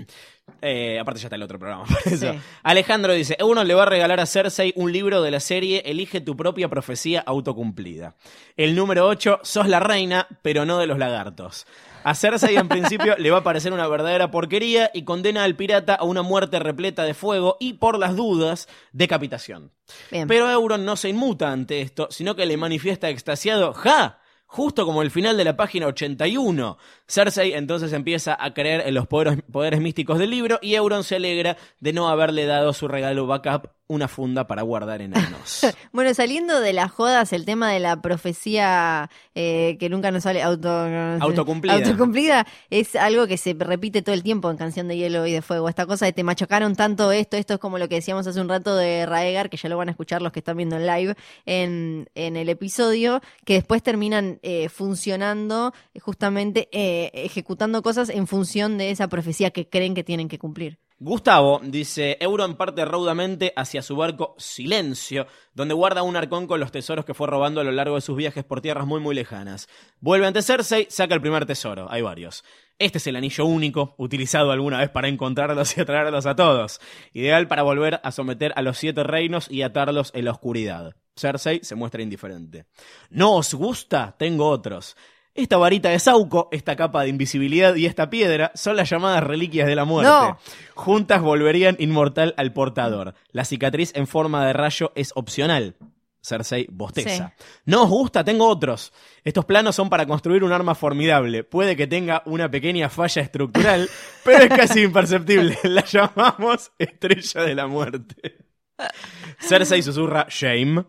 Eh, aparte ya está el otro programa, por eso. Sí. Alejandro dice, uno le va a regalar a Cersei un libro de la serie Elige tu propia profecía autocumplida. El número 8, sos la reina, pero no de los lagartos. A Cersei en principio le va a parecer una verdadera porquería y condena al pirata a una muerte repleta de fuego y por las dudas, decapitación. Bien. Pero Euron no se inmuta ante esto, sino que le manifiesta extasiado, ¡ja! Justo como el final de la página 81. Cersei entonces empieza a creer en los poderes, poderes místicos del libro y Euron se alegra de no haberle dado su regalo backup, una funda para guardar enanos. Bueno, saliendo de las jodas, el tema de la profecía eh, que nunca nos sale auto, Autocumplida. autocumplida es algo que se repite todo el tiempo en Canción de Hielo y de Fuego. Esta cosa de te machacaron tanto esto, esto es como lo que decíamos hace un rato de Raegar, que ya lo van a escuchar los que están viendo en live en, en el episodio, que después terminan eh, funcionando, justamente eh, ejecutando cosas en función de esa profecía que creen que tienen que cumplir. Gustavo dice, Euron parte raudamente hacia su barco Silencio, donde guarda un arcón con los tesoros que fue robando a lo largo de sus viajes por tierras muy muy lejanas. Vuelve ante Cersei, saca el primer tesoro, hay varios. Este es el anillo único, utilizado alguna vez para encontrarlos y atraerlos a todos. Ideal para volver a someter a los siete reinos y atarlos en la oscuridad. Cersei se muestra indiferente. ¿No os gusta? Tengo otros. Esta varita de Sauco, esta capa de invisibilidad y esta piedra son las llamadas reliquias de la muerte. No. Juntas volverían inmortal al portador. La cicatriz en forma de rayo es opcional. Cersei bosteza. ¿No os gusta? Tengo otros. Estos planos son para construir un arma formidable. Puede que tenga una pequeña falla estructural, pero es casi imperceptible. La llamamos Estrella de la Muerte. Cersei susurra Shame.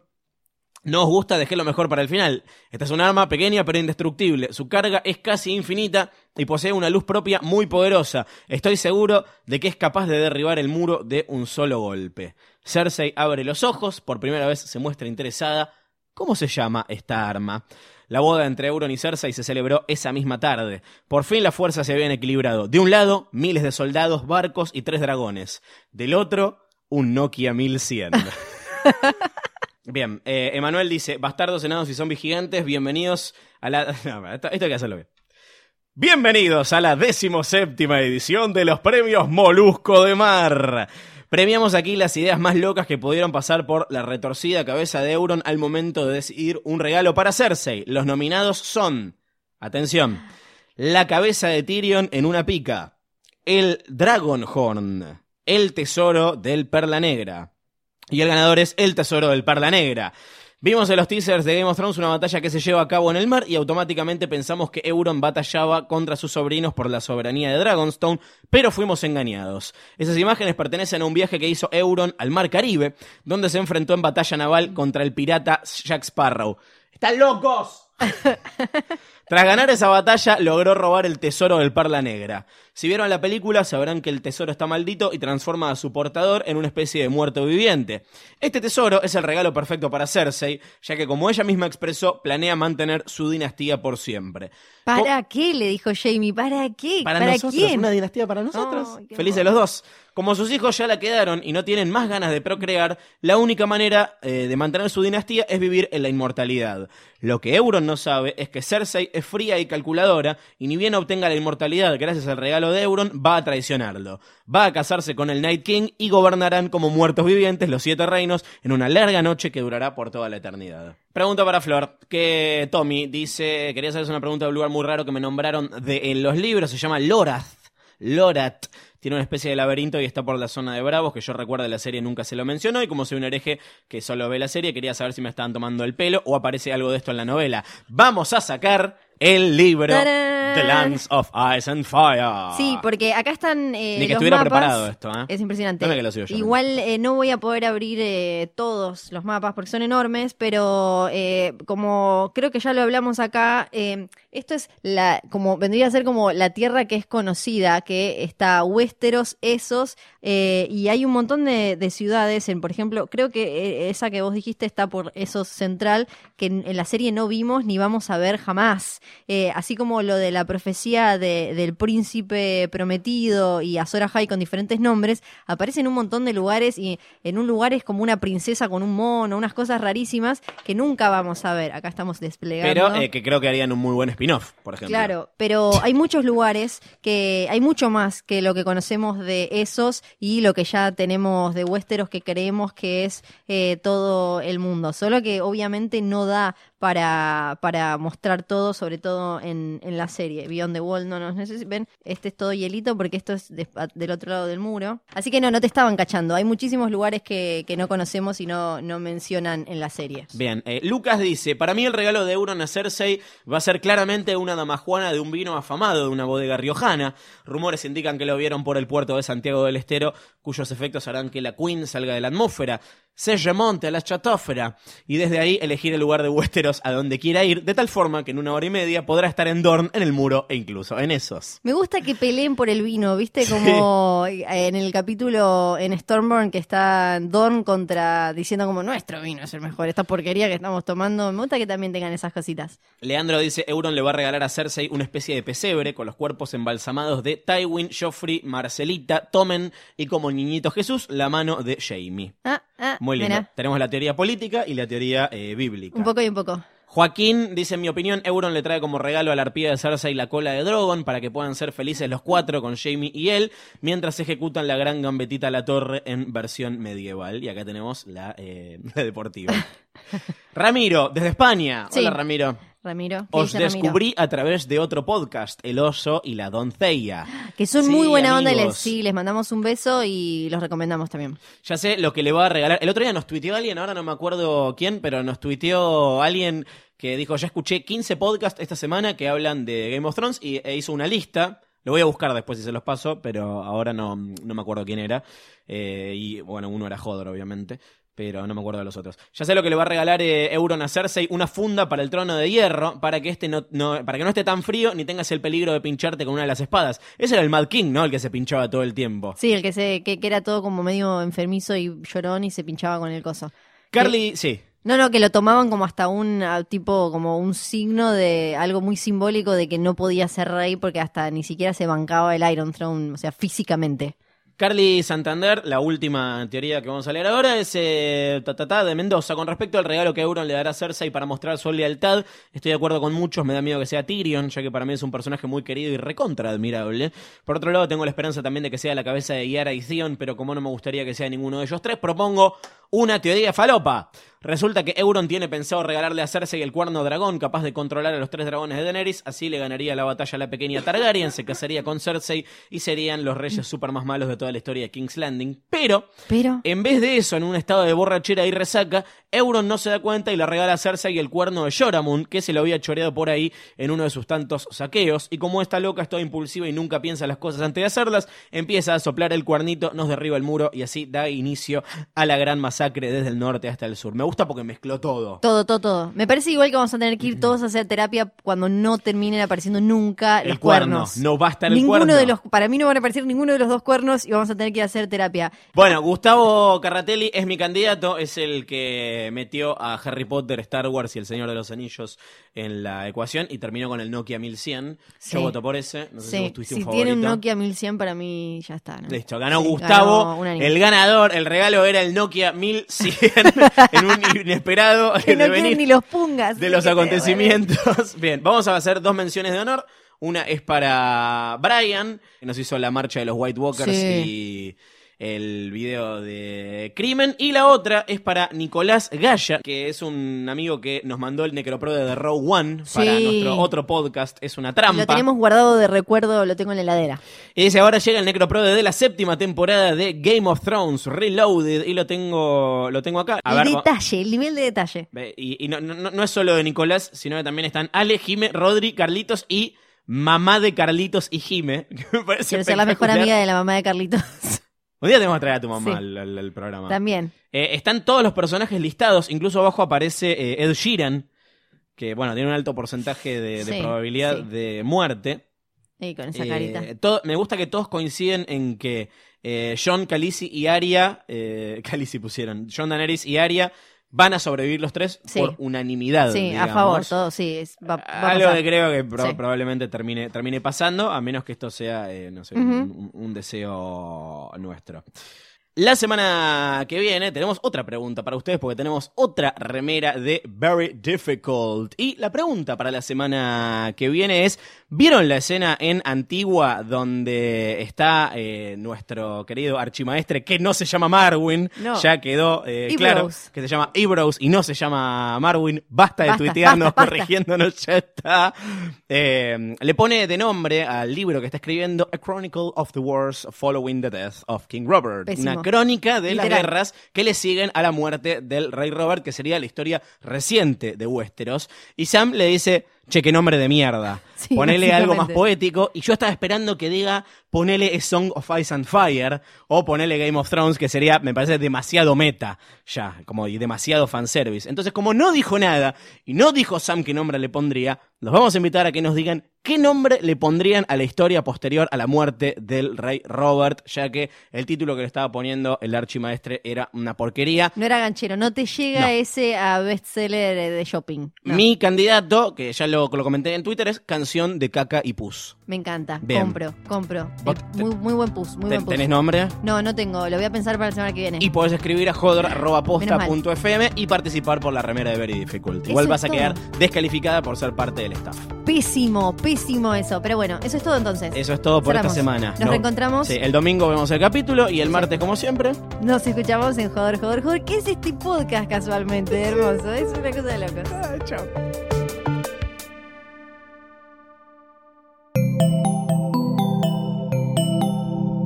No os gusta, dejé lo mejor para el final. Esta es un arma pequeña pero indestructible. Su carga es casi infinita y posee una luz propia muy poderosa. Estoy seguro de que es capaz de derribar el muro de un solo golpe. Cersei abre los ojos, por primera vez se muestra interesada. ¿Cómo se llama esta arma? La boda entre Euron y Cersei se celebró esa misma tarde. Por fin las fuerzas se habían equilibrado. De un lado, miles de soldados, barcos y tres dragones. Del otro, un Nokia 1100. Bien, eh, Emanuel dice, bastardos, enanos y zombies gigantes, bienvenidos a la... Esto, esto hay que hacerlo bien. Bienvenidos a la decimoséptima edición de los premios Molusco de Mar. Premiamos aquí las ideas más locas que pudieron pasar por la retorcida cabeza de Euron al momento de decidir un regalo para Cersei. Los nominados son, atención, la cabeza de Tyrion en una pica, el Dragonhorn, el tesoro del Perla Negra, y el ganador es El Tesoro del Perla Negra. Vimos en los teasers de Game of Thrones una batalla que se lleva a cabo en el mar y automáticamente pensamos que Euron batallaba contra sus sobrinos por la soberanía de Dragonstone, pero fuimos engañados. Esas imágenes pertenecen a un viaje que hizo Euron al mar Caribe, donde se enfrentó en batalla naval contra el pirata Jack Sparrow. ¡Están locos! Tras ganar esa batalla, logró robar el tesoro del Perla Negra. Si vieron la película, sabrán que el tesoro está maldito y transforma a su portador en una especie de muerto viviente. Este tesoro es el regalo perfecto para Cersei, ya que como ella misma expresó, planea mantener su dinastía por siempre. ¿Para qué? Le dijo Jamie. ¿Para qué? Para, ¿Para, nosotros, quién? una dinastía para nosotros. Qué Felices los dos. Como sus hijos ya la quedaron y no tienen más ganas de procrear, la única manera eh, de mantener su dinastía es vivir en la inmortalidad. Lo que Euron no sabe es que Cersei es fría y calculadora y ni bien obtenga la inmortalidad gracias al regalo de Euron, va a traicionarlo. Va a casarse con el Night King y gobernarán como muertos vivientes los siete reinos en una larga noche que durará por toda la eternidad. Pregunta para Flor, que Tommy dice, quería hacerles una pregunta de un lugar muy raro que me nombraron en los libros, se llama Lorath. Lorat. tiene una especie de laberinto y está por la zona de Bravos, que yo recuerdo de la serie nunca se lo mencionó, y como soy un hereje que solo ve la serie, quería saber si me estaban tomando el pelo o aparece algo de esto en la novela. Vamos a sacar el libro ¡Tarán! The Lands of Ice and Fire. Sí, porque acá están eh, Ni que los estuviera mapas. preparado esto, ¿eh? Es impresionante. Dame que lo sigo yo, Igual eh, no voy a poder abrir eh, todos los mapas porque son enormes, pero eh, como creo que ya lo hablamos acá, eh, esto es la, como vendría a ser como la tierra que es conocida, que está Westeros, Esos, y hay un montón de, de ciudades, en, por ejemplo, creo que esa que vos dijiste está por Esos Central, que en, en la serie no vimos ni vamos a ver jamás. Eh, así como lo de la profecía de- del príncipe prometido y Azor Ahai con diferentes nombres, aparece en un montón de lugares y en un lugar es como una princesa con un mono, unas cosas rarísimas que nunca vamos a ver. Acá estamos desplegando. Pero eh, que creo que harían un muy buen spin-off, por ejemplo. Claro, pero hay muchos lugares que hay mucho más que lo que conocemos de esos y lo que ya tenemos de Westeros que creemos que es eh, todo el mundo. Solo que obviamente no da para, para mostrar todo, sobre todo en, en la serie. Beyond the Wall no nos necesitan. Ven, este es todo hielito porque esto es de- del otro lado del muro. Así que no, no te estaban cachando. Hay muchísimos lugares que, que no conocemos y no, no mencionan en la serie. Bien, eh, Lucas dice, para mí el regalo de Euron a Cersei va a ser claramente una damajuana de un vino afamado de una bodega riojana. Rumores indican que lo vieron por el puerto de Santiago del Estero, cuyos efectos harán que la Queen salga de la atmósfera, se remonte a la chatósfera y desde ahí elegir el lugar de Westeros a donde quiera ir, de tal forma que en una hora y media podrá estar en Dorn, en el muro e incluso en esos. Me gusta que peleen por el vino, ¿viste? Como en el capítulo en Stormborn que está Dorn contra diciendo como nuestro vino es el mejor, esta porquería que estamos tomando. Me gusta que también tengan esas cositas. Leandro dice, Euron le va a regalar a Cersei una especie de pesebre con los cuerpos embalsamados de Tywin, Joffrey, Marcelita, Tommen y como niñito Jesús, la mano de Jamie. Ah, ah, Muy lindo. Tenemos la teoría política y la teoría eh, bíblica. Un poco y un poco. Joaquín dice, en mi opinión, Euron le trae como regalo a la arpía de Cersei la cola de Drogon para que puedan ser felices los cuatro con Jamie y él, mientras ejecutan la gran gambetita a la torre en versión medieval. Y acá tenemos la, eh, la deportiva. Ramiro, desde España. Sí. Hola Ramiro. Ramiro. ¿qué Os dice Ramiro? descubrí a través de otro podcast, El oso y la doncella. Que son Sí, muy buena onda y les, amigos. sí, les mandamos un beso y los recomendamos también. Ya sé lo que le va a regalar. El otro día nos tuiteó alguien, ahora no me acuerdo quién, pero nos tuiteó alguien que dijo, ya escuché 15 podcasts esta semana que hablan de Game of Thrones y e hizo una lista. Lo voy a buscar después si se los paso, pero ahora no, no me acuerdo quién era. Eh, y bueno, uno era Hodor, obviamente. Pero no me acuerdo de los otros. Ya sé lo que le va a regalar eh, Euron a Cersei, una funda para el trono de hierro, para que este no, no- para que no esté tan frío ni tengas el peligro de pincharte con una de las espadas. Ese era el Mad King, ¿no? El que se pinchaba todo el tiempo. Sí, el que se que, que era todo como medio enfermizo y llorón y se pinchaba con el coso. Carly, sí. No, no, que lo tomaban como hasta un tipo, como un signo de algo muy simbólico de que no podía ser rey porque hasta ni siquiera se bancaba el Iron Throne, o sea, físicamente. Carly Santander, la última teoría que vamos a leer ahora es eh, de Mendoza. Con respecto al regalo que Euron le dará a Cersei para mostrar su lealtad, estoy de acuerdo con muchos, me da miedo que sea Tyrion, ya que para mí es un personaje muy querido y recontra admirable. Por otro lado, tengo la esperanza también de que sea la cabeza de Yara y Theon, pero como no me gustaría que sea ninguno de ellos tres, propongo una teoría falopa. Resulta que Euron tiene pensado regalarle a Cersei el cuerno dragón capaz de controlar a los tres dragones de Daenerys, así le ganaría la batalla a la pequeña Targaryen, se casaría con Cersei y serían los reyes super más malos de toda la historia de King's Landing. Pero, Pero, en vez de eso, en un estado de borrachera y resaca, Euron no se da cuenta y le regala a Cersei el cuerno de Joramun, que se lo había choreado por ahí en uno de sus tantos saqueos, y como esta loca es toda impulsiva y nunca piensa las cosas antes de hacerlas, empieza a soplar el cuernito, nos derriba el muro y así da inicio a la gran masacre desde el norte hasta el sur. Me gusta porque mezcló todo. todo, todo, todo. Me parece igual que vamos a tener que ir todos a hacer terapia cuando no terminen apareciendo nunca El los cuerno. cuernos. No va a estar el ninguno cuerno. de los, para mí no van a aparecer ninguno de los dos cuernos y vamos a tener que ir a hacer terapia. Bueno, Gustavo Carratelli es mi candidato, es el que metió a Harry Potter, Star Wars y El Señor de los Anillos en la ecuación y terminó con el Nokia 1100. Sí. Yo voto por ese, no sé si Sí, vos tuviste si un tiene un favorito. Nokia 1100 para mí ya está. ¿no? Listo, ganó Sí, Gustavo, ganó el ganador, el regalo era el Nokia 1100 en un inesperado Que no devenir quieren ni los pungas. de los acontecimientos. Bien, vamos a hacer dos menciones de honor. Una es para Brian, que nos hizo la marcha de los White Walkers Sí. y el video de Crimen. Y la otra es para Nicolás Gaya, que es un amigo que nos mandó el Necropro de Row One para Sí. nuestro otro podcast. Es una trampa. Lo tenemos guardado de recuerdo, lo tengo en la heladera. Y dice, ahora llega el Necropro de la séptima temporada de Game of Thrones, Reloaded, y lo tengo, lo tengo acá. A el ver, detalle, el nivel de detalle. Y, y no, no- no es solo de Nicolás, sino que también están Ale, Jime, Rodri, Carlitos y mamá de Carlitos y Jime. Quiero ser la mejor amiga de la mamá de Carlitos. Un día tenemos que traer a tu mamá Sí. al, al- al programa. También. Eh, están todos los personajes listados, incluso abajo aparece eh, Ed Sheeran, que bueno, tiene un alto porcentaje de, de Sí, probabilidad sí. de muerte. Y con esa Eh, carita. todo- me gusta que todos coinciden en que eh, John, Khaleesi y Arya, eh, Khaleesi pusieron, John Daenerys y Arya van a sobrevivir los tres Sí. por unanimidad. Sí, a favor, todo, sí. es- va, va a Algo que creo que pro- Sí. probablemente termine, termine pasando, a menos que esto sea, eh, no sé, un deseo nuestro. La semana que viene tenemos otra pregunta para ustedes porque tenemos otra remera de Very Difficult. Y la pregunta para la semana que viene es, ¿vieron la escena en Antigua donde está eh, nuestro querido archimaestre que no se llama Marwin? No. Ya quedó eh, claro que se llama Ebros y no se llama Marwin. Basta de Basta, tuitearnos, basta, basta. corrigiéndonos, ya está. Eh, le pone de nombre al libro que está escribiendo A Chronicle of the Wars Following the Death of King Robert. Pésimo. Crónica de las guerras que le siguen a la muerte del rey Robert, que sería la historia reciente de Westeros. Y Sam le dice, che, qué nombre de mierda. Sí, ponele algo más poético. Y yo estaba esperando que diga, ponele A Song of Ice and Fire, o ponele Game of Thrones, que sería, me parece, demasiado meta, ya, como y demasiado fanservice. Entonces, como no dijo nada, y no dijo Sam qué nombre le pondría, los vamos a invitar a que nos digan qué nombre le pondrían a la historia posterior a la muerte del rey Robert, ya que el título que le estaba poniendo el archimaestre era una porquería. No era ganchero, no te llega No. ese a bestseller de shopping. No, Mi candidato, que ya lo, lo comenté en Twitter, es Canción de Caca y Pus. Me encanta, Bien. compro, compro. Muy, muy buen pus, muy buen pus. ¿Tenés nombre? No, no tengo, lo voy a pensar para la semana que viene. Y podés escribir a jodor.posta.fm y participar por la remera de Very Difficult. Igual Eso vas a es quedar descalificada por ser parte del staff. Pésimo, pésimo eso. Pero bueno, eso es todo entonces. Eso es todo por Cerramos. esta semana. Nos No- reencontramos. Sí, el domingo vemos el capítulo y el martes, como siempre, Nos escuchamos en Joder, Joder, Joder. ¿Qué es este podcast casualmente? Hermoso. Es una cosa de locos. chao.